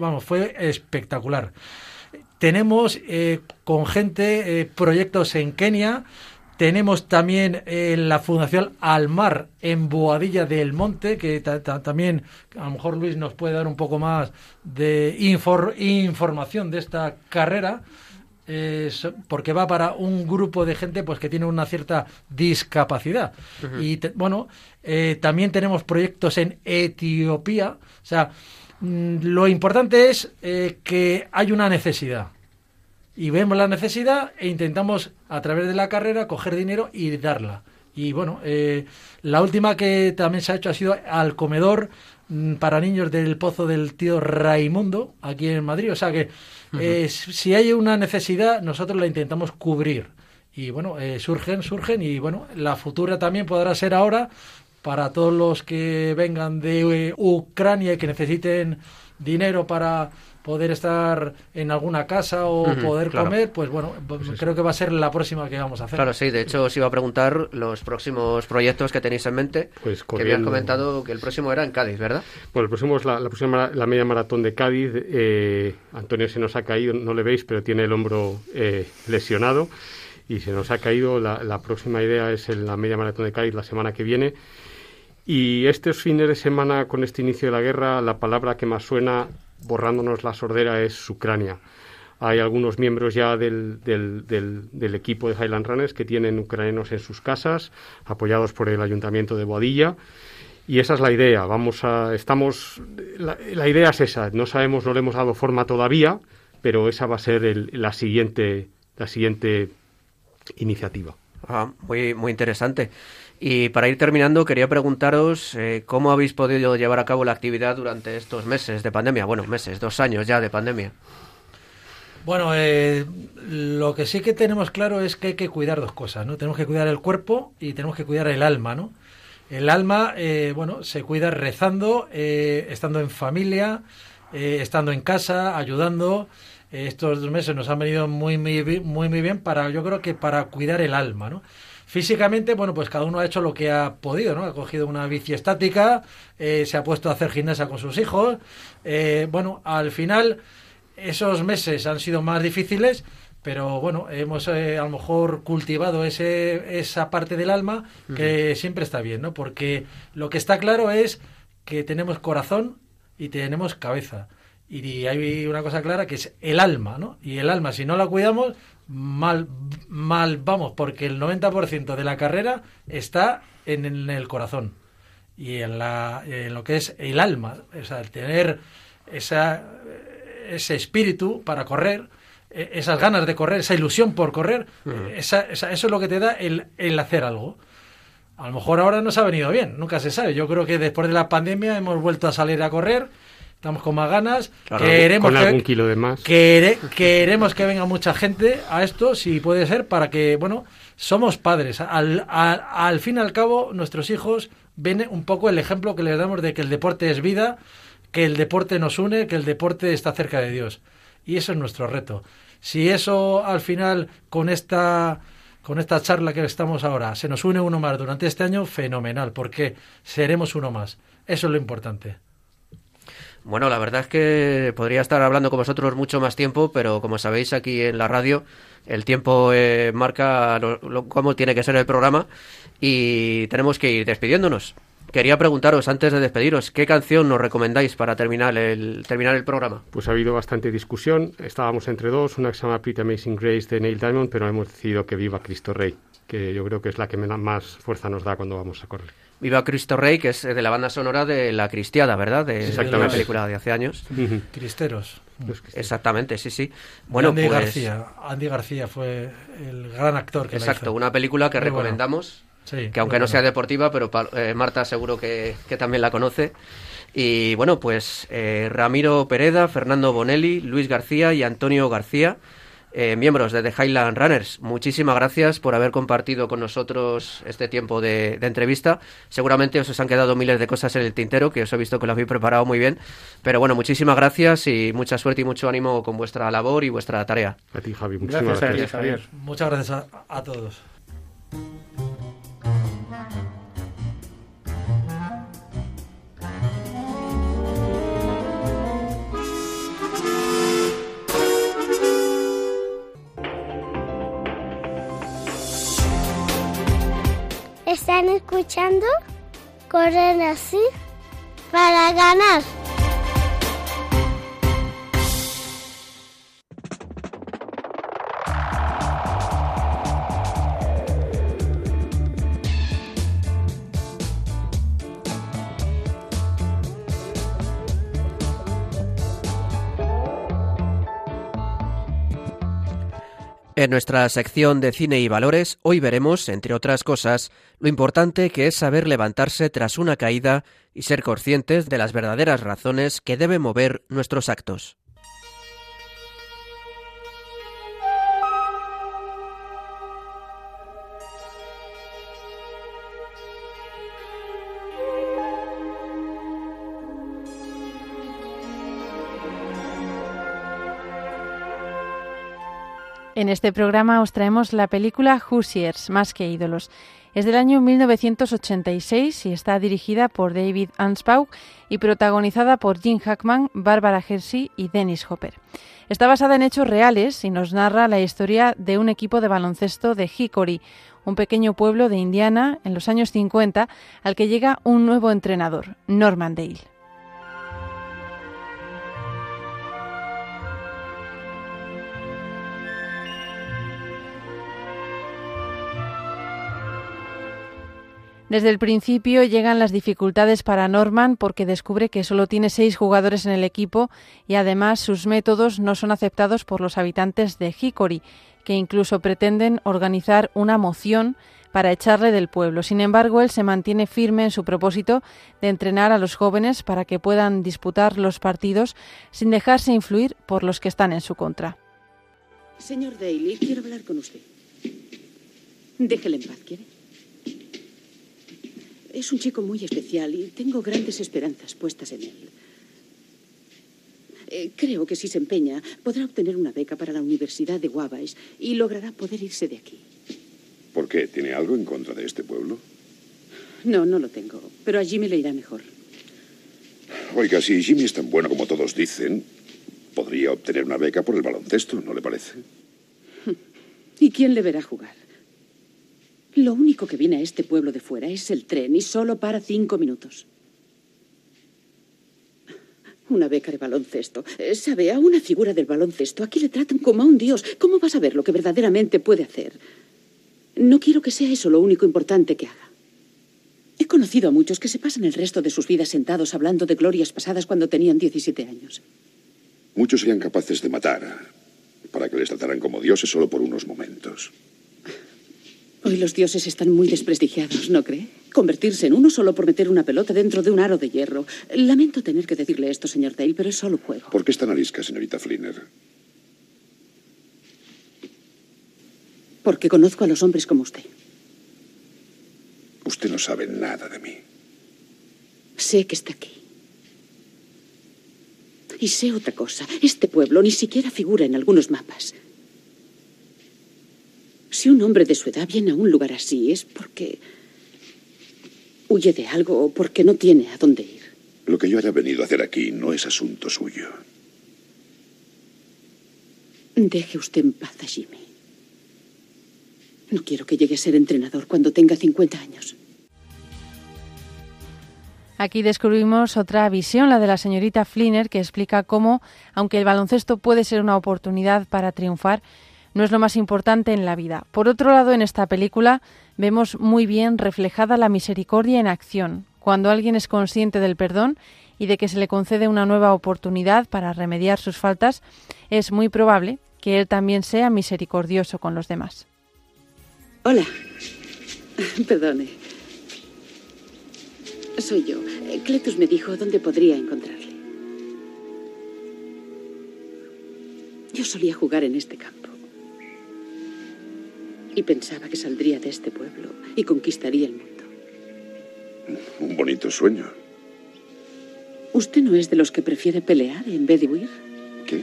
Speaker 10: vamos, fue espectacular. Tenemos eh, con gente eh, proyectos en Kenia, tenemos también eh, la Fundación Almar en Boadilla del Monte, que también a lo mejor Luis nos puede dar un poco más de información de esta carrera porque va para un grupo de gente pues que tiene una cierta discapacidad. Y bueno, eh, también tenemos proyectos en Etiopía. O sea, mm, lo importante es eh, que hay una necesidad. Y vemos la necesidad e intentamos a través de la carrera coger dinero y darla. Y bueno, eh, la última que también se ha hecho ha sido al comedor para niños del Pozo del Tío Raimundo, aquí en Madrid. O sea que eh, si hay una necesidad, nosotros la intentamos cubrir. Y bueno, eh, surgen, surgen y bueno, la futura también podrá ser ahora para todos los que vengan de eh, Ucrania y que necesiten dinero para poder estar en alguna casa o
Speaker 1: Ujú,
Speaker 10: poder
Speaker 1: claro.
Speaker 10: comer, pues bueno, creo que va a ser la próxima que vamos a hacer.
Speaker 1: Claro, sí, de hecho os iba a preguntar los próximos proyectos que tenéis en mente.
Speaker 8: Pues
Speaker 1: que habías comentado que el próximo era en Cádiz, ¿verdad?
Speaker 8: Bueno, el próximo es la, la próxima la media maratón de Cádiz. Eh, Antonio se nos ha caído, no le veis, pero tiene el hombro eh, lesionado y se nos ha caído. La, la próxima idea es en la media maratón de Cádiz la semana que viene. Y estos fines de semana, con este inicio de la guerra, la palabra que más suena, borrándonos la sordera, es Ucrania. Hay algunos miembros ya del, del, del- del equipo de Highland Runners que tienen ucranianos en sus casas, apoyados por el ayuntamiento de Boadilla. Y esa es la idea. Vamos a, estamos, la, idea es esa. No sabemos, no le hemos dado forma todavía, pero esa va a ser el- la siguiente, la siguiente iniciativa.
Speaker 1: Ah, muy, muy interesante. Y para ir terminando, quería preguntaros eh, cómo habéis podido llevar a cabo la actividad durante estos meses de pandemia. Bueno, meses, dos años ya de pandemia.
Speaker 10: Bueno, eh, lo que sí que tenemos claro es que hay que cuidar dos cosas, ¿no? Tenemos que cuidar el cuerpo y tenemos que cuidar el alma, ¿no? El alma, eh, bueno, se cuida rezando, eh, estando en familia, eh, estando en casa, ayudando. Estos dos meses nos han venido muy, muy, muy, muy bien para, yo creo que para cuidar el alma, ¿no? Físicamente, bueno, pues cada uno ha hecho lo que ha podido, ¿no? Ha cogido una bici estática, eh, se ha puesto a hacer gimnasia con sus hijos. Eh, bueno, al final esos meses han sido más difíciles, pero bueno, hemos eh, a lo mejor cultivado ese, esa parte del alma que siempre está bien, ¿no? Porque lo que está claro es que tenemos corazón y tenemos cabeza. Y hay una cosa clara que es el alma, ¿no? Y el alma, si no la cuidamos, mal, mal vamos, porque el 90% de la carrera está en, en el corazón y en, la, en lo que es el alma, o sea, el tener esa, ese espíritu para correr, eh, esas ganas de correr, esa ilusión por correr, esa, esa- eso es lo que te da el, el hacer algo. A lo mejor ahora nos ha venido bien, nunca se sabe. Yo creo que después de la pandemia hemos vuelto a salir a correr, estamos con más ganas,
Speaker 8: Claro,
Speaker 10: queremos
Speaker 8: con
Speaker 10: que-
Speaker 8: algún kilo de más.
Speaker 10: Quere- queremos que venga mucha gente a esto, si puede ser, para que, bueno, somos padres. Al, al, al fin y al cabo, nuestros hijos ven un poco el ejemplo que les damos de que el deporte es vida, que el deporte nos une, que el deporte está cerca de Dios. Y eso es nuestro reto. Si eso al final, con esta con esta charla que estamos ahora, se nos une uno más durante este año, fenomenal, porque seremos uno más. Eso es lo importante.
Speaker 1: Bueno, la verdad es que podría estar hablando con vosotros mucho más tiempo, pero como sabéis aquí en la radio, el tiempo eh, marca lo- lo- cómo tiene que ser el programa y tenemos que ir despidiéndonos. Quería preguntaros antes de despediros, ¿qué canción nos recomendáis para terminar el, terminar el programa?
Speaker 8: Pues ha habido bastante discusión. Estábamos entre dos, una que se llama Pretty Amazing Grace de Neil Diamond, pero hemos decidido que Viva Cristo Rey, que yo creo que es la que más fuerza nos da cuando vamos a correr.
Speaker 1: Viva Cristo Rey, que es de la banda sonora de La Cristiada, ¿verdad? De, de
Speaker 8: Exactamente.
Speaker 1: una película de hace años.
Speaker 10: Cristeros.
Speaker 1: Exactamente, sí, sí.
Speaker 10: Bueno, Andy
Speaker 1: pues...
Speaker 10: García. Andy García fue el gran actor que la
Speaker 1: Exacto,
Speaker 10: hizo.
Speaker 1: una película que
Speaker 10: Muy bueno. Sí,
Speaker 1: que aunque
Speaker 10: muy
Speaker 1: no sea deportiva, pero eh, Marta seguro que, que también la conoce. Y bueno, pues eh, Ramiro Pereda, Fernando Bonelli, Luis García y Antonio García, eh, miembros de The Highland Runners, muchísimas gracias por haber compartido con nosotros este tiempo de, de entrevista. Seguramente os han quedado miles de cosas en el tintero, que os he visto que lo habéis preparado muy bien. Pero bueno, muchísimas gracias y mucha suerte y mucho ánimo con vuestra labor y vuestra tarea.
Speaker 8: A ti, Javi,
Speaker 9: muchísimas Gracias a ti, gracias. Javier.
Speaker 10: Muchas gracias a, a todos.
Speaker 11: Están escuchando Correr así para ganar.
Speaker 1: En nuestra sección de cine y valores, hoy veremos, entre otras cosas, lo importante que es saber levantarse tras una caída y ser conscientes de las verdaderas razones que deben mover nuestros actos.
Speaker 3: En este programa os traemos la película Hoosiers, más que ídolos. Es del año 1986 y está dirigida por David Anspaugh y protagonizada por Jim Hackman, Barbara Hershey y Dennis Hopper. Está basada en hechos reales y nos narra la historia de un equipo de baloncesto de Hickory, un pequeño pueblo de Indiana en los años 50 al que llega un nuevo entrenador, Norman Dale. Desde el principio llegan las dificultades para Norman porque descubre que solo tiene seis jugadores en el equipo y además sus métodos no son aceptados por los habitantes de Hickory, que incluso pretenden organizar una moción para echarle del pueblo. Sin embargo, él se mantiene firme en su propósito de entrenar a los jóvenes para que puedan disputar los partidos sin dejarse influir por los que están en su contra.
Speaker 12: Señor Daly, quiero hablar con usted. Déjele en paz, ¿quiere? Es un chico muy especial y tengo grandes esperanzas puestas en él. Eh, creo que si se empeña, podrá obtener una beca para la Universidad de Wabash y logrará poder irse de aquí.
Speaker 13: ¿Por qué? ¿Tiene algo en contra de este pueblo?
Speaker 12: No, no lo tengo, pero allí me le irá mejor.
Speaker 13: Oiga, si Jimmy es tan bueno como todos dicen, podría obtener una beca por el baloncesto, ¿no le parece?
Speaker 12: ¿Y quién le verá jugar? Lo único que viene a este pueblo de fuera es el tren y solo para cinco minutos. Una beca de baloncesto. Eh, ¿Sabe? A una figura del baloncesto aquí le tratan como a un dios. ¿Cómo va a saber lo que verdaderamente puede hacer? No quiero que sea eso lo único importante que haga. He conocido a muchos que se pasan el resto de sus vidas sentados hablando de glorias pasadas cuando tenían 17 años.
Speaker 13: Muchos serían capaces de matar para que les trataran como dioses solo por unos momentos.
Speaker 12: Hoy los dioses están muy desprestigiados, ¿no cree? Convertirse en uno solo por meter una pelota dentro de un aro de hierro. Lamento tener que decirle esto, señor Dale, pero es solo un juego.
Speaker 13: ¿Por qué está arisca, señorita Flinner?
Speaker 12: Porque conozco a los hombres como usted.
Speaker 13: Usted no sabe nada de mí.
Speaker 12: Sé que está aquí. Y sé otra cosa. Este pueblo ni siquiera figura en algunos mapas. Si un hombre de su edad viene a un lugar así es porque huye de algo o porque no tiene a dónde ir.
Speaker 13: Lo que yo haya venido a hacer aquí no es asunto suyo.
Speaker 12: Deje usted en paz a Jimmy. No quiero que llegue a ser entrenador cuando tenga 50 años.
Speaker 3: Aquí descubrimos otra visión, la de la señorita Flinner, que explica cómo, aunque el baloncesto puede ser una oportunidad para triunfar, no es lo más importante en la vida. Por otro lado, en esta película vemos muy bien reflejada la misericordia en acción, cuando alguien es consciente del perdón y de que se le concede una nueva oportunidad para remediar sus faltas, es muy probable que él también sea misericordioso con los demás.
Speaker 12: Hola. Perdone. Soy yo. Cletus me dijo dónde podría encontrarle. Yo solía jugar en este campo y pensaba que saldría de este pueblo y conquistaría el mundo.
Speaker 13: Un bonito sueño.
Speaker 12: ¿Usted no es de los que prefiere pelear en vez de huir?
Speaker 13: ¿Qué?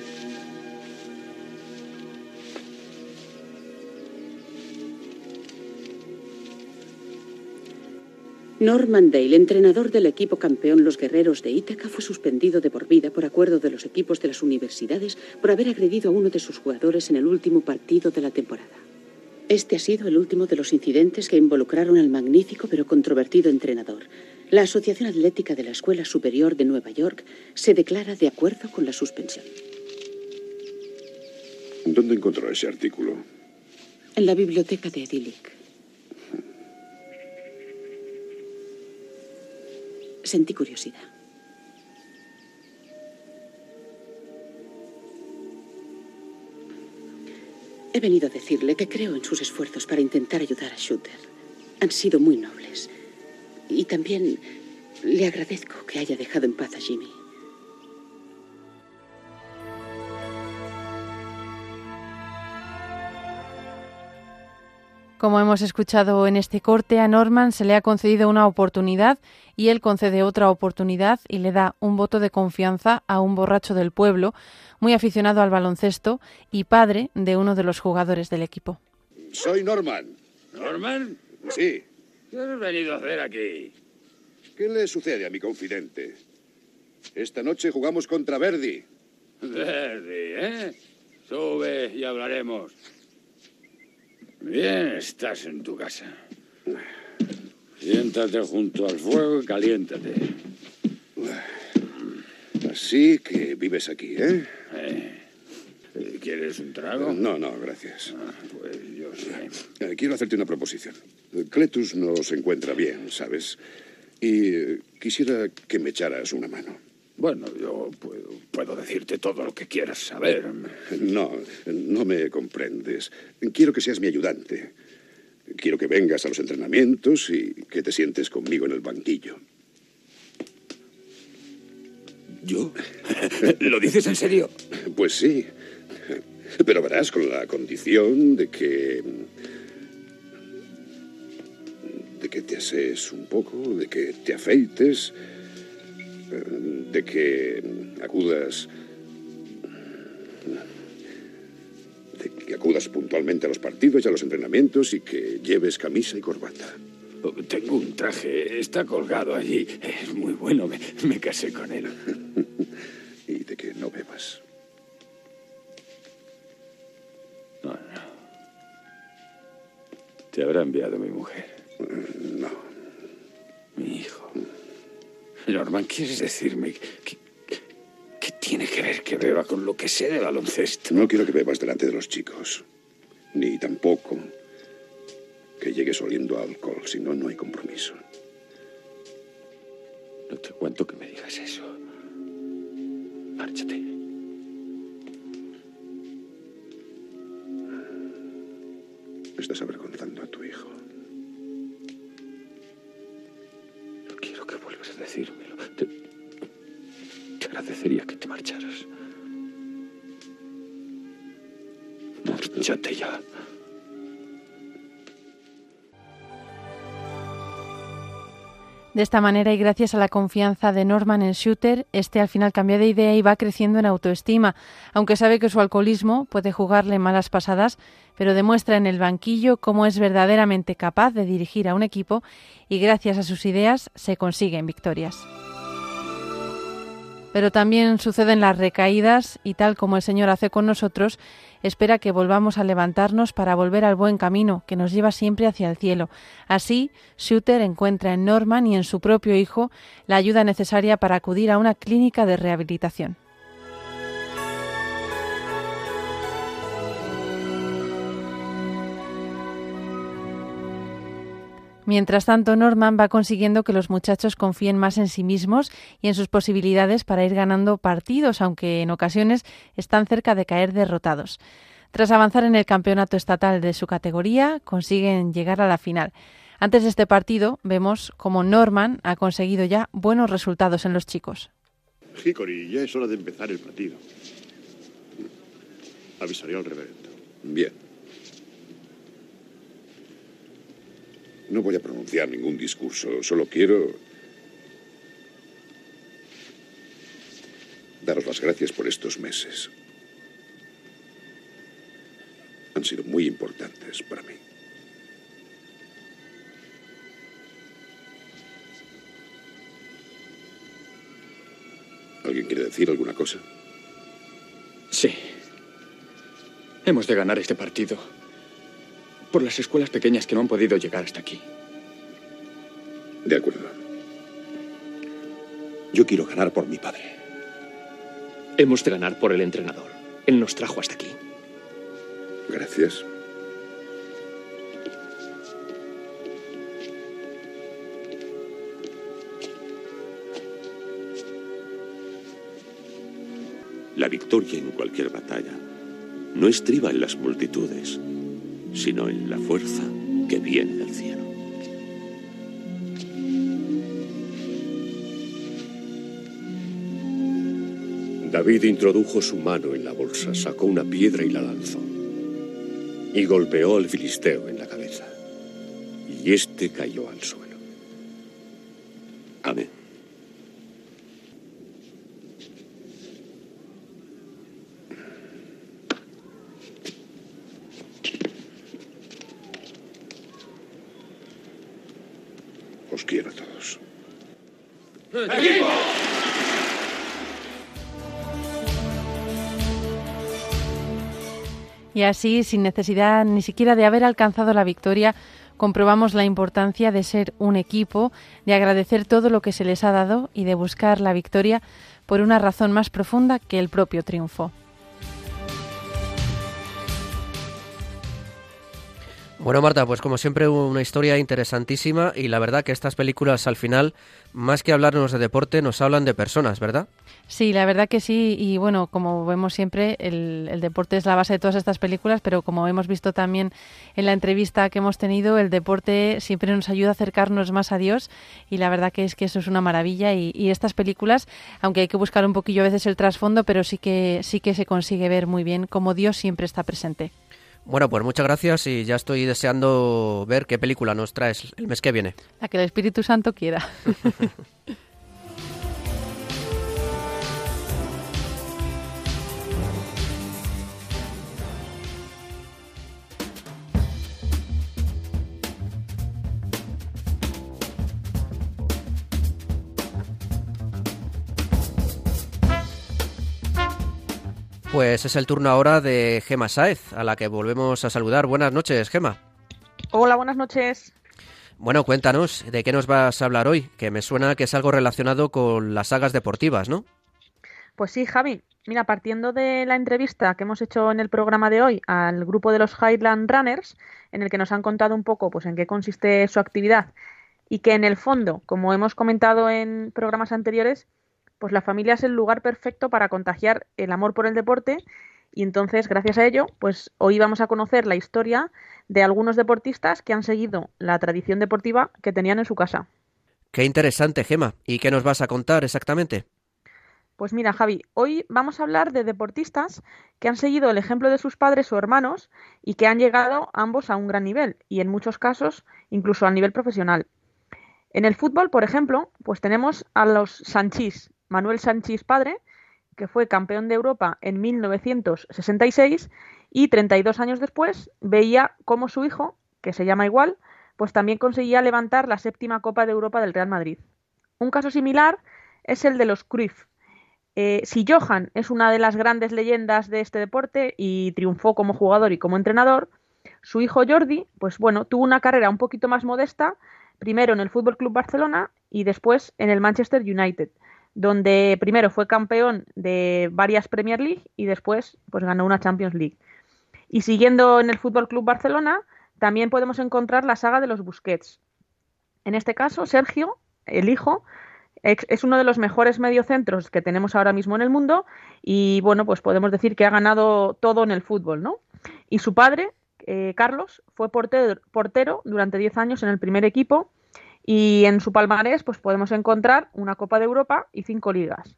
Speaker 12: Norman Dale, entrenador del equipo campeón Los Guerreros de Ítaca, fue suspendido de por vida por acuerdo de los equipos de las universidades por haber agredido a uno de sus jugadores en el último partido de la temporada. Este ha sido el último de los incidentes que involucraron al magnífico pero controvertido entrenador. La Asociación Atlética de la Escuela Superior de Nueva York se declara de acuerdo con la suspensión.
Speaker 13: ¿Dónde encontró ese artículo?
Speaker 12: En la biblioteca de Edilic. Sentí curiosidad. He venido a decirle que creo en sus esfuerzos para intentar ayudar a Shooter. Han sido muy nobles. Y también le agradezco que haya dejado en paz a Jimmy.
Speaker 3: Como hemos escuchado en este corte, a Norman se le ha concedido una oportunidad y él concede otra oportunidad y le da un voto de confianza a un borracho del pueblo, muy aficionado al baloncesto y padre de uno de los jugadores del equipo.
Speaker 13: Soy Norman.
Speaker 14: ¿Norman?
Speaker 13: Sí.
Speaker 14: ¿Qué has venido a hacer aquí?
Speaker 13: ¿Qué le sucede a mi confidente? Esta noche jugamos contra Verdi.
Speaker 14: Verdi, ¿eh? Sube y hablaremos. Bien, estás en tu casa. Siéntate junto al fuego y caliéntate.
Speaker 13: Así que vives aquí, ¿eh?
Speaker 14: ¿Quieres un trago?
Speaker 13: No, no, gracias.
Speaker 14: Ah, pues yo sé.
Speaker 13: Eh, Quiero hacerte una proposición. Cletus no se encuentra bien, ¿sabes? Y eh, quisiera que me echaras una mano.
Speaker 14: Bueno, yo puedo, puedo decirte todo lo que quieras saber.
Speaker 13: No, no me comprendes. Quiero que seas mi ayudante. Quiero que vengas a los entrenamientos y que te sientes conmigo en el banquillo.
Speaker 14: ¿Yo? ¿Lo dices en serio?
Speaker 13: Pues sí. Pero verás, con la condición de que. de que te asees un poco, de que te afeites, de que acudas. de que acudas puntualmente a los partidos y a los entrenamientos y que lleves camisa y corbata.
Speaker 14: Oh, Tengo un traje, está colgado allí. Es muy bueno, me, me casé con él.
Speaker 13: y de que no bebas.
Speaker 14: No, no. Te habrá enviado mi mujer.
Speaker 13: No.
Speaker 14: Mi hijo. Norman, ¿quieres decirme que tiene que ver que beba con lo que sé de baloncesto?
Speaker 13: No quiero que bebas delante de los chicos. Ni tampoco que llegues oliendo a alcohol, si no, no hay compromiso.
Speaker 14: No te cuento que me digas eso. Márchate.
Speaker 13: Estás avergonzando a tu hijo.
Speaker 14: No quiero que vuelvas a decírmelo. Que te marcharas. Ya.
Speaker 3: De esta manera y gracias a la confianza de Norman en Shooter, este al final cambia de idea y va creciendo en autoestima, aunque sabe que su alcoholismo puede jugarle malas pasadas, pero demuestra en el banquillo cómo es verdaderamente capaz de dirigir a un equipo y gracias a sus ideas se consiguen victorias. Pero también suceden las recaídas y tal como el Señor hace con nosotros, espera que volvamos a levantarnos para volver al buen camino que nos lleva siempre hacia el cielo. Así, Shooter encuentra en Norman y en su propio hijo la ayuda necesaria para acudir a una clínica de rehabilitación. Mientras tanto, Norman va consiguiendo que los muchachos confíen más en sí mismos y en sus posibilidades para ir ganando partidos, aunque en ocasiones están cerca de caer derrotados. Tras avanzar en el campeonato estatal de su categoría, consiguen llegar a la final. Antes de este partido, vemos cómo Norman ha conseguido ya buenos resultados en los chicos.
Speaker 15: Hickory, ya es hora de empezar el partido. Avisaré al reverendo.
Speaker 13: Bien. No voy a pronunciar ningún discurso, solo quiero daros las gracias por estos meses. Han sido muy importantes para mí. ¿Alguien quiere decir alguna cosa?
Speaker 4: Sí. Hemos de ganar este partido. Por las escuelas pequeñas que no han podido llegar hasta aquí.
Speaker 13: De acuerdo.
Speaker 16: Yo quiero ganar por mi padre.
Speaker 17: Hemos de ganar por el entrenador. Él nos trajo hasta aquí.
Speaker 13: Gracias.
Speaker 16: La victoria en cualquier batalla no estriba en las multitudes, sino en la fuerza que viene del cielo.
Speaker 18: David introdujo su mano en la bolsa, sacó una piedra y la lanzó. Y golpeó al filisteo en la cabeza. y éste cayó al suelo.
Speaker 3: Así, sin necesidad ni siquiera de haber alcanzado la victoria, comprobamos la importancia de ser un equipo, de agradecer todo lo que se les ha dado y de buscar la victoria por una razón más profunda que el propio triunfo.
Speaker 1: Bueno, Marta, pues como siempre una historia interesantísima y la verdad que estas películas al final, más que hablarnos de deporte, nos hablan de personas, ¿verdad?
Speaker 3: Sí, la verdad que sí. Y bueno, como vemos siempre, el, el, deporte es la base de todas estas películas, pero como hemos visto también en la entrevista que hemos tenido, el deporte siempre nos ayuda a acercarnos más a Dios y la verdad que es que eso es una maravilla. Y, y estas películas, aunque hay que buscar un poquillo a veces el trasfondo, pero sí que, sí que se consigue ver muy bien cómo Dios siempre está presente.
Speaker 1: Bueno, pues muchas gracias y ya estoy deseando ver qué película nos traes el mes que viene.
Speaker 3: La que el Espíritu Santo quiera.
Speaker 1: Pues es el turno ahora de Gema Saez, a la que volvemos a saludar. Buenas noches, Gema.
Speaker 2: Hola, buenas noches.
Speaker 1: Bueno, cuéntanos, ¿de qué nos vas a hablar hoy? Que me suena que es algo relacionado con las sagas deportivas, ¿no?
Speaker 2: Pues sí, Javi. Mira, partiendo de la entrevista que hemos hecho en el programa de hoy al grupo de los Highland Runners, en el que nos han contado un poco pues, en qué consiste su actividad y que en el fondo, como hemos comentado en programas anteriores, pues la familia es el lugar perfecto para contagiar el amor por el deporte y entonces, gracias a ello, pues hoy vamos a conocer la historia de algunos deportistas que han seguido la tradición deportiva que tenían en su casa.
Speaker 1: Qué interesante, Gema. ¿Y qué nos vas a contar exactamente?
Speaker 2: Pues mira, Javi, hoy vamos a hablar de deportistas que han seguido el ejemplo de sus padres o hermanos y que han llegado ambos a un gran nivel y en muchos casos incluso a nivel profesional. En el fútbol, por ejemplo, pues tenemos a los Sanchís, Manuel Sanchís padre, que fue campeón de Europa en 1966 y 32 años después veía cómo su hijo, que se llama igual, pues también conseguía levantar la séptima Copa de Europa del Real Madrid. Un caso similar es el de los Cruyff. Eh, si Johan es una de las grandes leyendas de este deporte y triunfó como jugador y como entrenador, su hijo Jordi, pues bueno, tuvo una carrera un poquito más modesta, primero en el Fútbol Club Barcelona y después en el Manchester United donde primero fue campeón de varias Premier League y después pues ganó una Champions League. Y siguiendo en el Fútbol Club Barcelona, también podemos encontrar la saga de los Busquets. En este caso, Sergio, el hijo, es uno de los mejores mediocentros que tenemos ahora mismo en el mundo y bueno, pues podemos decir que ha ganado todo en el fútbol, ¿no? Y su padre, eh, Carlos, fue portero, portero durante 10 años en el primer equipo y en su palmarés pues podemos encontrar una Copa de Europa y cinco ligas.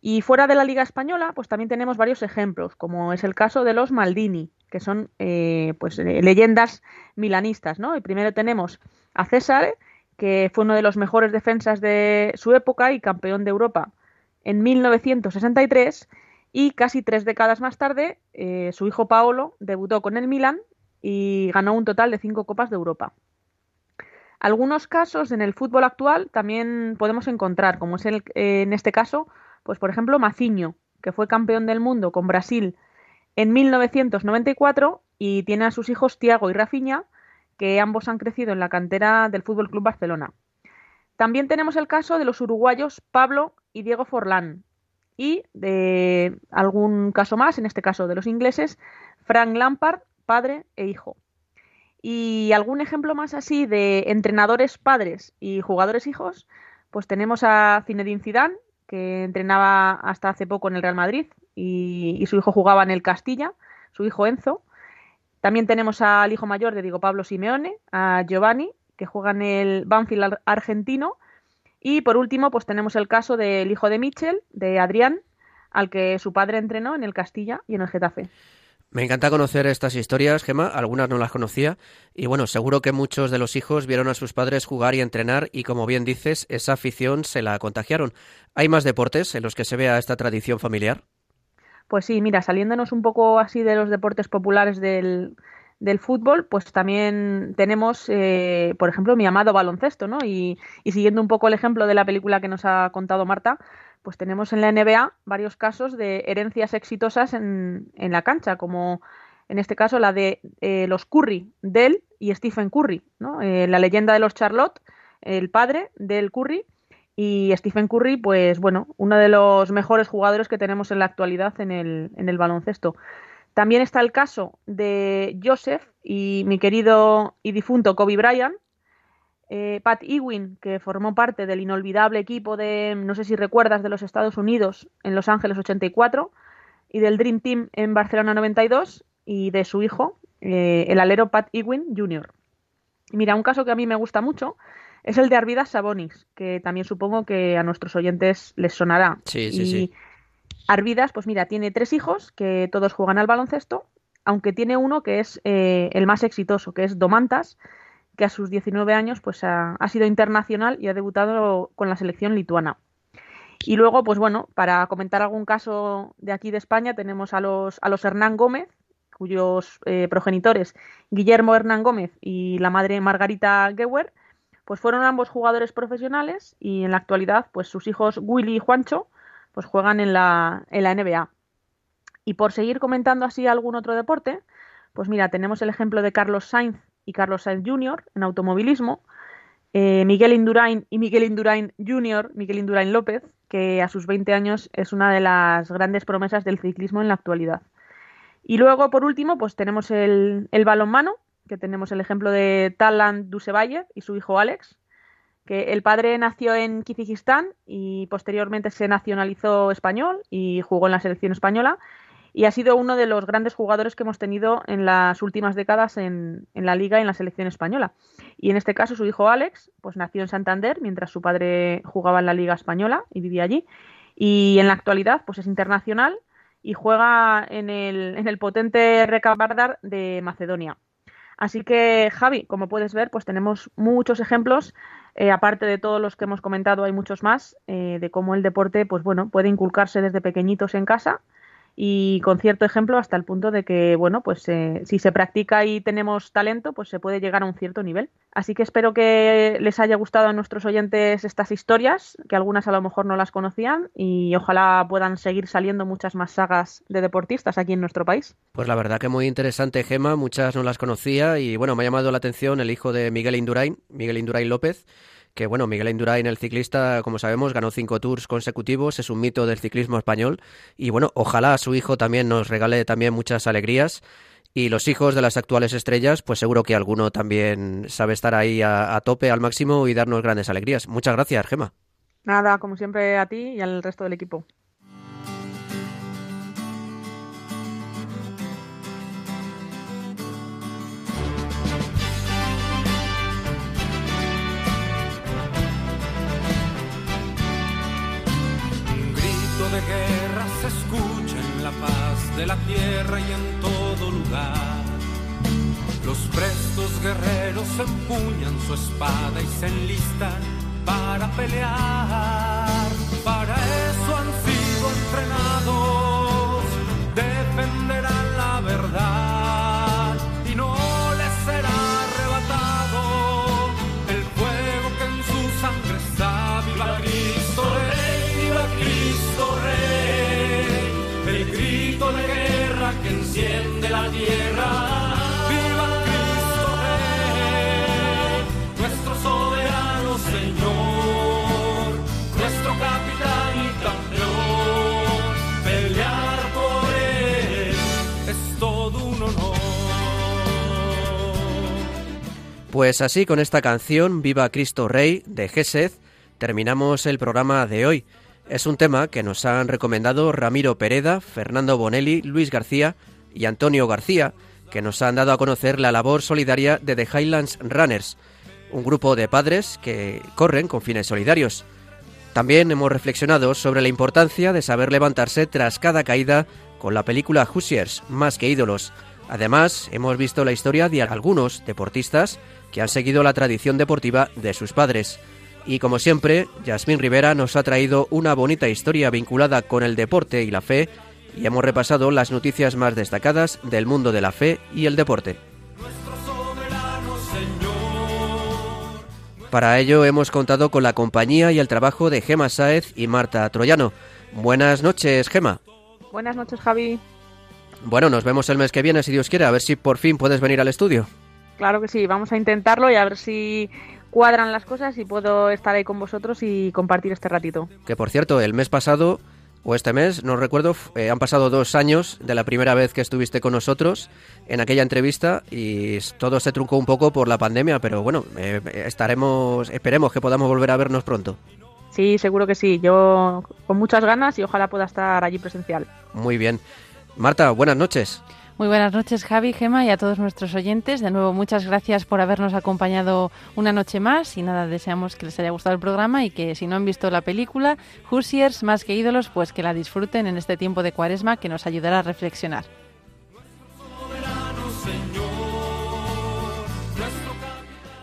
Speaker 2: Y fuera de la Liga Española, pues también tenemos varios ejemplos, como es el caso de los Maldini, que son eh, pues eh, leyendas milanistas, ¿no? Y primero tenemos a César, que fue uno de los mejores defensas de su época y campeón de Europa en 1963, y casi tres décadas más tarde, eh, su hijo Paolo debutó con el Milan y ganó un total de cinco Copas de Europa. Algunos casos en el fútbol actual también podemos encontrar, como es el, eh, en este caso, pues por ejemplo Maciño, que fue campeón del mundo con Brasil en 1994 y tiene a sus hijos Tiago y Rafinha, que ambos han crecido en la cantera del Fútbol Club Barcelona. También tenemos el caso de los uruguayos Pablo y Diego Forlán y de algún caso más, en este caso de los ingleses, Frank Lampard, padre e hijo. Y algún ejemplo más así de entrenadores padres y jugadores hijos, pues tenemos a Zinedine Zidane, que entrenaba hasta hace poco en el Real Madrid y, su hijo jugaba en el Castilla, su hijo Enzo. También tenemos al hijo mayor de Diego Pablo Simeone, a Giovanni, que juega en el Banfield argentino. Y por último, pues tenemos el caso del hijo de Michel, de Adrián, al que su padre entrenó en el Castilla y en el Getafe.
Speaker 1: Me encanta conocer estas historias, Gema, algunas no las conocía y bueno, seguro que muchos de los hijos vieron a sus padres jugar y entrenar y como bien dices, esa afición se la contagiaron. ¿Hay más deportes en los que se vea esta tradición familiar?
Speaker 2: Pues sí, mira, saliéndonos un poco así de los deportes populares del, del fútbol, pues también tenemos, eh, por ejemplo, mi amado baloncesto, ¿no? Y, y, siguiendo un poco el ejemplo de la película que nos ha contado Marta, pues tenemos en la NBA varios casos de herencias exitosas en, en la cancha, como en este caso la de eh, los Curry, Del y Stephen Curry, ¿no? Eh, la leyenda de los Charlotte, el padre del Curry, y Stephen Curry, pues bueno, uno de los mejores jugadores que tenemos en la actualidad en el, en el baloncesto. También está el caso de Joseph y mi querido y difunto Kobe Bryant, eh, Pat Ewing, que formó parte del inolvidable equipo de, no sé si recuerdas, de los Estados Unidos en Los Ángeles 84 y del Dream Team en Barcelona 92 y de su hijo, eh, el alero Pat Ewing Jr. Mira, un caso que a mí me gusta mucho es el de Arvidas Sabonis, que también supongo que a nuestros oyentes les sonará.
Speaker 1: Sí, sí,
Speaker 2: y
Speaker 1: sí.
Speaker 2: Arvidas, pues mira, tiene tres hijos que todos juegan al baloncesto, aunque tiene uno que es eh, el más exitoso, que es Domantas, que a sus 19 años pues ha, sido internacional y ha debutado con la selección lituana. Y luego, pues bueno, para comentar algún caso de aquí de España, tenemos a los, a los Hernán Gómez, cuyos eh, progenitores, Guillermo Hernán Gómez y la madre Margarita Gewer, pues fueron ambos jugadores profesionales y en la actualidad, pues sus hijos Willy y Juancho, pues juegan en la, en la NBA. Y por seguir comentando así algún otro deporte, pues mira, tenemos el ejemplo de Carlos Sainz y Carlos Sainz Jr. en automovilismo, eh, Miguel Indurain y Miguel Indurain Jr., Miguel Indurain López, que a sus 20 años es una de las grandes promesas del ciclismo en la actualidad. Y luego, por último, pues tenemos el, balonmano, que tenemos el ejemplo de Talan Dusevalle y su hijo Alex, que el padre nació en Kirguistán y posteriormente se nacionalizó español y jugó en la selección española y ha sido uno de los grandes jugadores que hemos tenido en las últimas décadas en, en, la liga y en la selección española. Y en este caso su hijo Alex, pues nació en Santander mientras su padre jugaba en la liga española y vivía allí. Y en la actualidad pues es internacional y juega en el, en el potente Recabardar de Macedonia. Así que Javi, como puedes ver, pues tenemos muchos ejemplos eh, aparte de todos los que hemos comentado, hay muchos más eh, de cómo el deporte, pues bueno, puede inculcarse desde pequeñitos en casa y con cierto ejemplo hasta el punto de que, bueno, pues eh, si se practica y tenemos talento, pues se puede llegar a un cierto nivel. Así que espero que les haya gustado a nuestros oyentes estas historias, que algunas a lo mejor no las conocían y ojalá puedan seguir saliendo muchas más sagas de deportistas aquí en nuestro país.
Speaker 1: Pues la verdad que muy interesante, Gema, muchas no las conocía y bueno, me ha llamado la atención el hijo de Miguel Indurain, Miguel Indurain López, que bueno, Miguel Indurain, el ciclista, como sabemos, ganó cinco tours consecutivos, es un mito del ciclismo español y bueno, ojalá su hijo también nos regale también muchas alegrías y los hijos de las actuales estrellas, pues seguro que alguno también sabe estar ahí a, a tope, al máximo y darnos grandes alegrías. Muchas gracias, Gema.
Speaker 2: Nada, como siempre a ti y al resto del equipo.
Speaker 19: La paz de la tierra y en todo lugar. Los prestos guerreros empuñan su espada y se enlistan para pelear. Para eso han sido entrenados,
Speaker 1: Pues así, con esta canción, Viva Cristo Rey, de Gesed, terminamos el programa de hoy. Es un tema que nos han recomendado Ramiro Pereda, Fernando Bonelli, Luis García y Antonio García, que nos han dado a conocer la labor solidaria de The Highlands Runners, un grupo de padres que corren con fines solidarios. También hemos reflexionado sobre la importancia de saber levantarse tras cada caída con la película Hoosiers, más que ídolos. Además, hemos visto la historia de algunos deportistas que han seguido la tradición deportiva de sus padres. Y como siempre, Yasmín Rivera nos ha traído una bonita historia vinculada con el deporte y la fe, y hemos repasado las noticias más destacadas del mundo de la fe y el deporte. Para ello hemos contado con la compañía y el trabajo de Gema Sáez y Marta Troyano. Buenas noches, Gema.
Speaker 2: Buenas noches, Javi.
Speaker 1: Bueno, nos vemos el mes que viene, si Dios quiere, a ver si por fin puedes venir al estudio.
Speaker 2: Claro que sí, vamos a intentarlo y a ver si cuadran las cosas y puedo estar ahí con vosotros y compartir este ratito.
Speaker 1: Que por cierto, el mes pasado o este mes, no recuerdo, eh, han pasado dos años de la primera vez que estuviste con nosotros en aquella entrevista y todo se truncó un poco por la pandemia, pero bueno, eh, estaremos, esperemos que podamos volver a vernos pronto.
Speaker 2: Sí, seguro que sí. Yo con muchas ganas y ojalá pueda estar allí presencial.
Speaker 1: Muy bien. Marta, buenas noches.
Speaker 3: Muy buenas noches, Javi, Gema y a todos nuestros oyentes. De nuevo, muchas gracias por habernos acompañado una noche más. Y nada, deseamos que les haya gustado el programa y que si no han visto la película, Hoosiers, más que ídolos, pues que la disfruten en este tiempo de cuaresma que nos ayudará a reflexionar.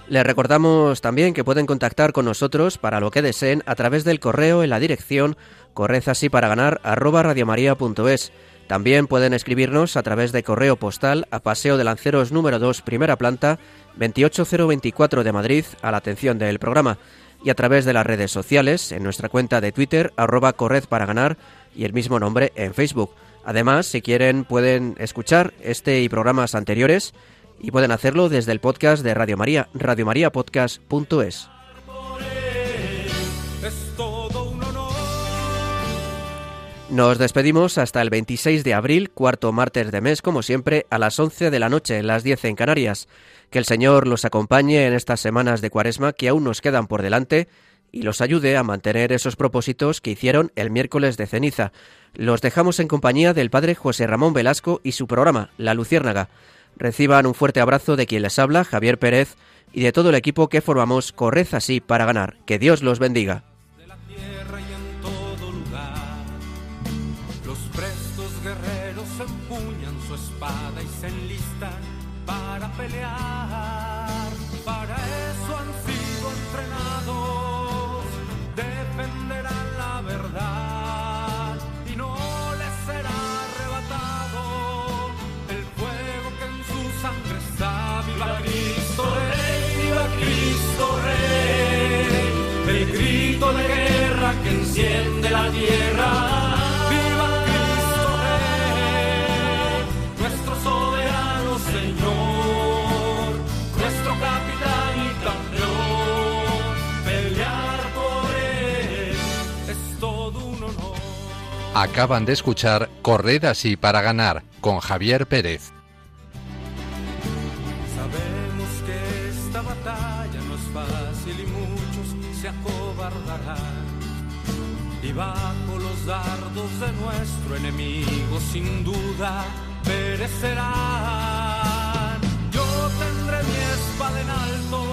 Speaker 1: Les recordamos también que pueden contactar con nosotros para lo que deseen a través del correo en la dirección radiomaria.es. También pueden escribirnos a través de correo postal a Paseo de Lanceros número 2, primera planta, 28024 de Madrid, a la atención del programa, y a través de las redes sociales, en nuestra cuenta de Twitter, arroba corred para ganar, y el mismo nombre en Facebook. Además, si quieren, pueden escuchar este y programas anteriores, y pueden hacerlo desde el podcast de Radio María, radiomariapodcast.es. Nos despedimos hasta el 26 de abril, cuarto martes de mes, como siempre, a las 11 de la noche, las 10 en Canarias. Que el Señor los acompañe en estas semanas de cuaresma que aún nos quedan por delante y los ayude a mantener esos propósitos que hicieron el miércoles de ceniza. Los dejamos en compañía del Padre José Ramón Velasco y su programa, La Luciérnaga. Reciban un fuerte abrazo de quien les habla, Javier Pérez, y de todo el equipo que formamos Corred así para ganar. Que Dios los bendiga.
Speaker 19: Que enciende la tierra. ¡Viva Cristo Rey! Nuestro soberano Señor, nuestro capitán y campeón. Pelear por él es todo un honor.
Speaker 20: Acaban de escuchar Corred así para ganar con Javier Pérez.
Speaker 19: Nuestro enemigo sin duda perecerán. Yo tendré mi espada en alto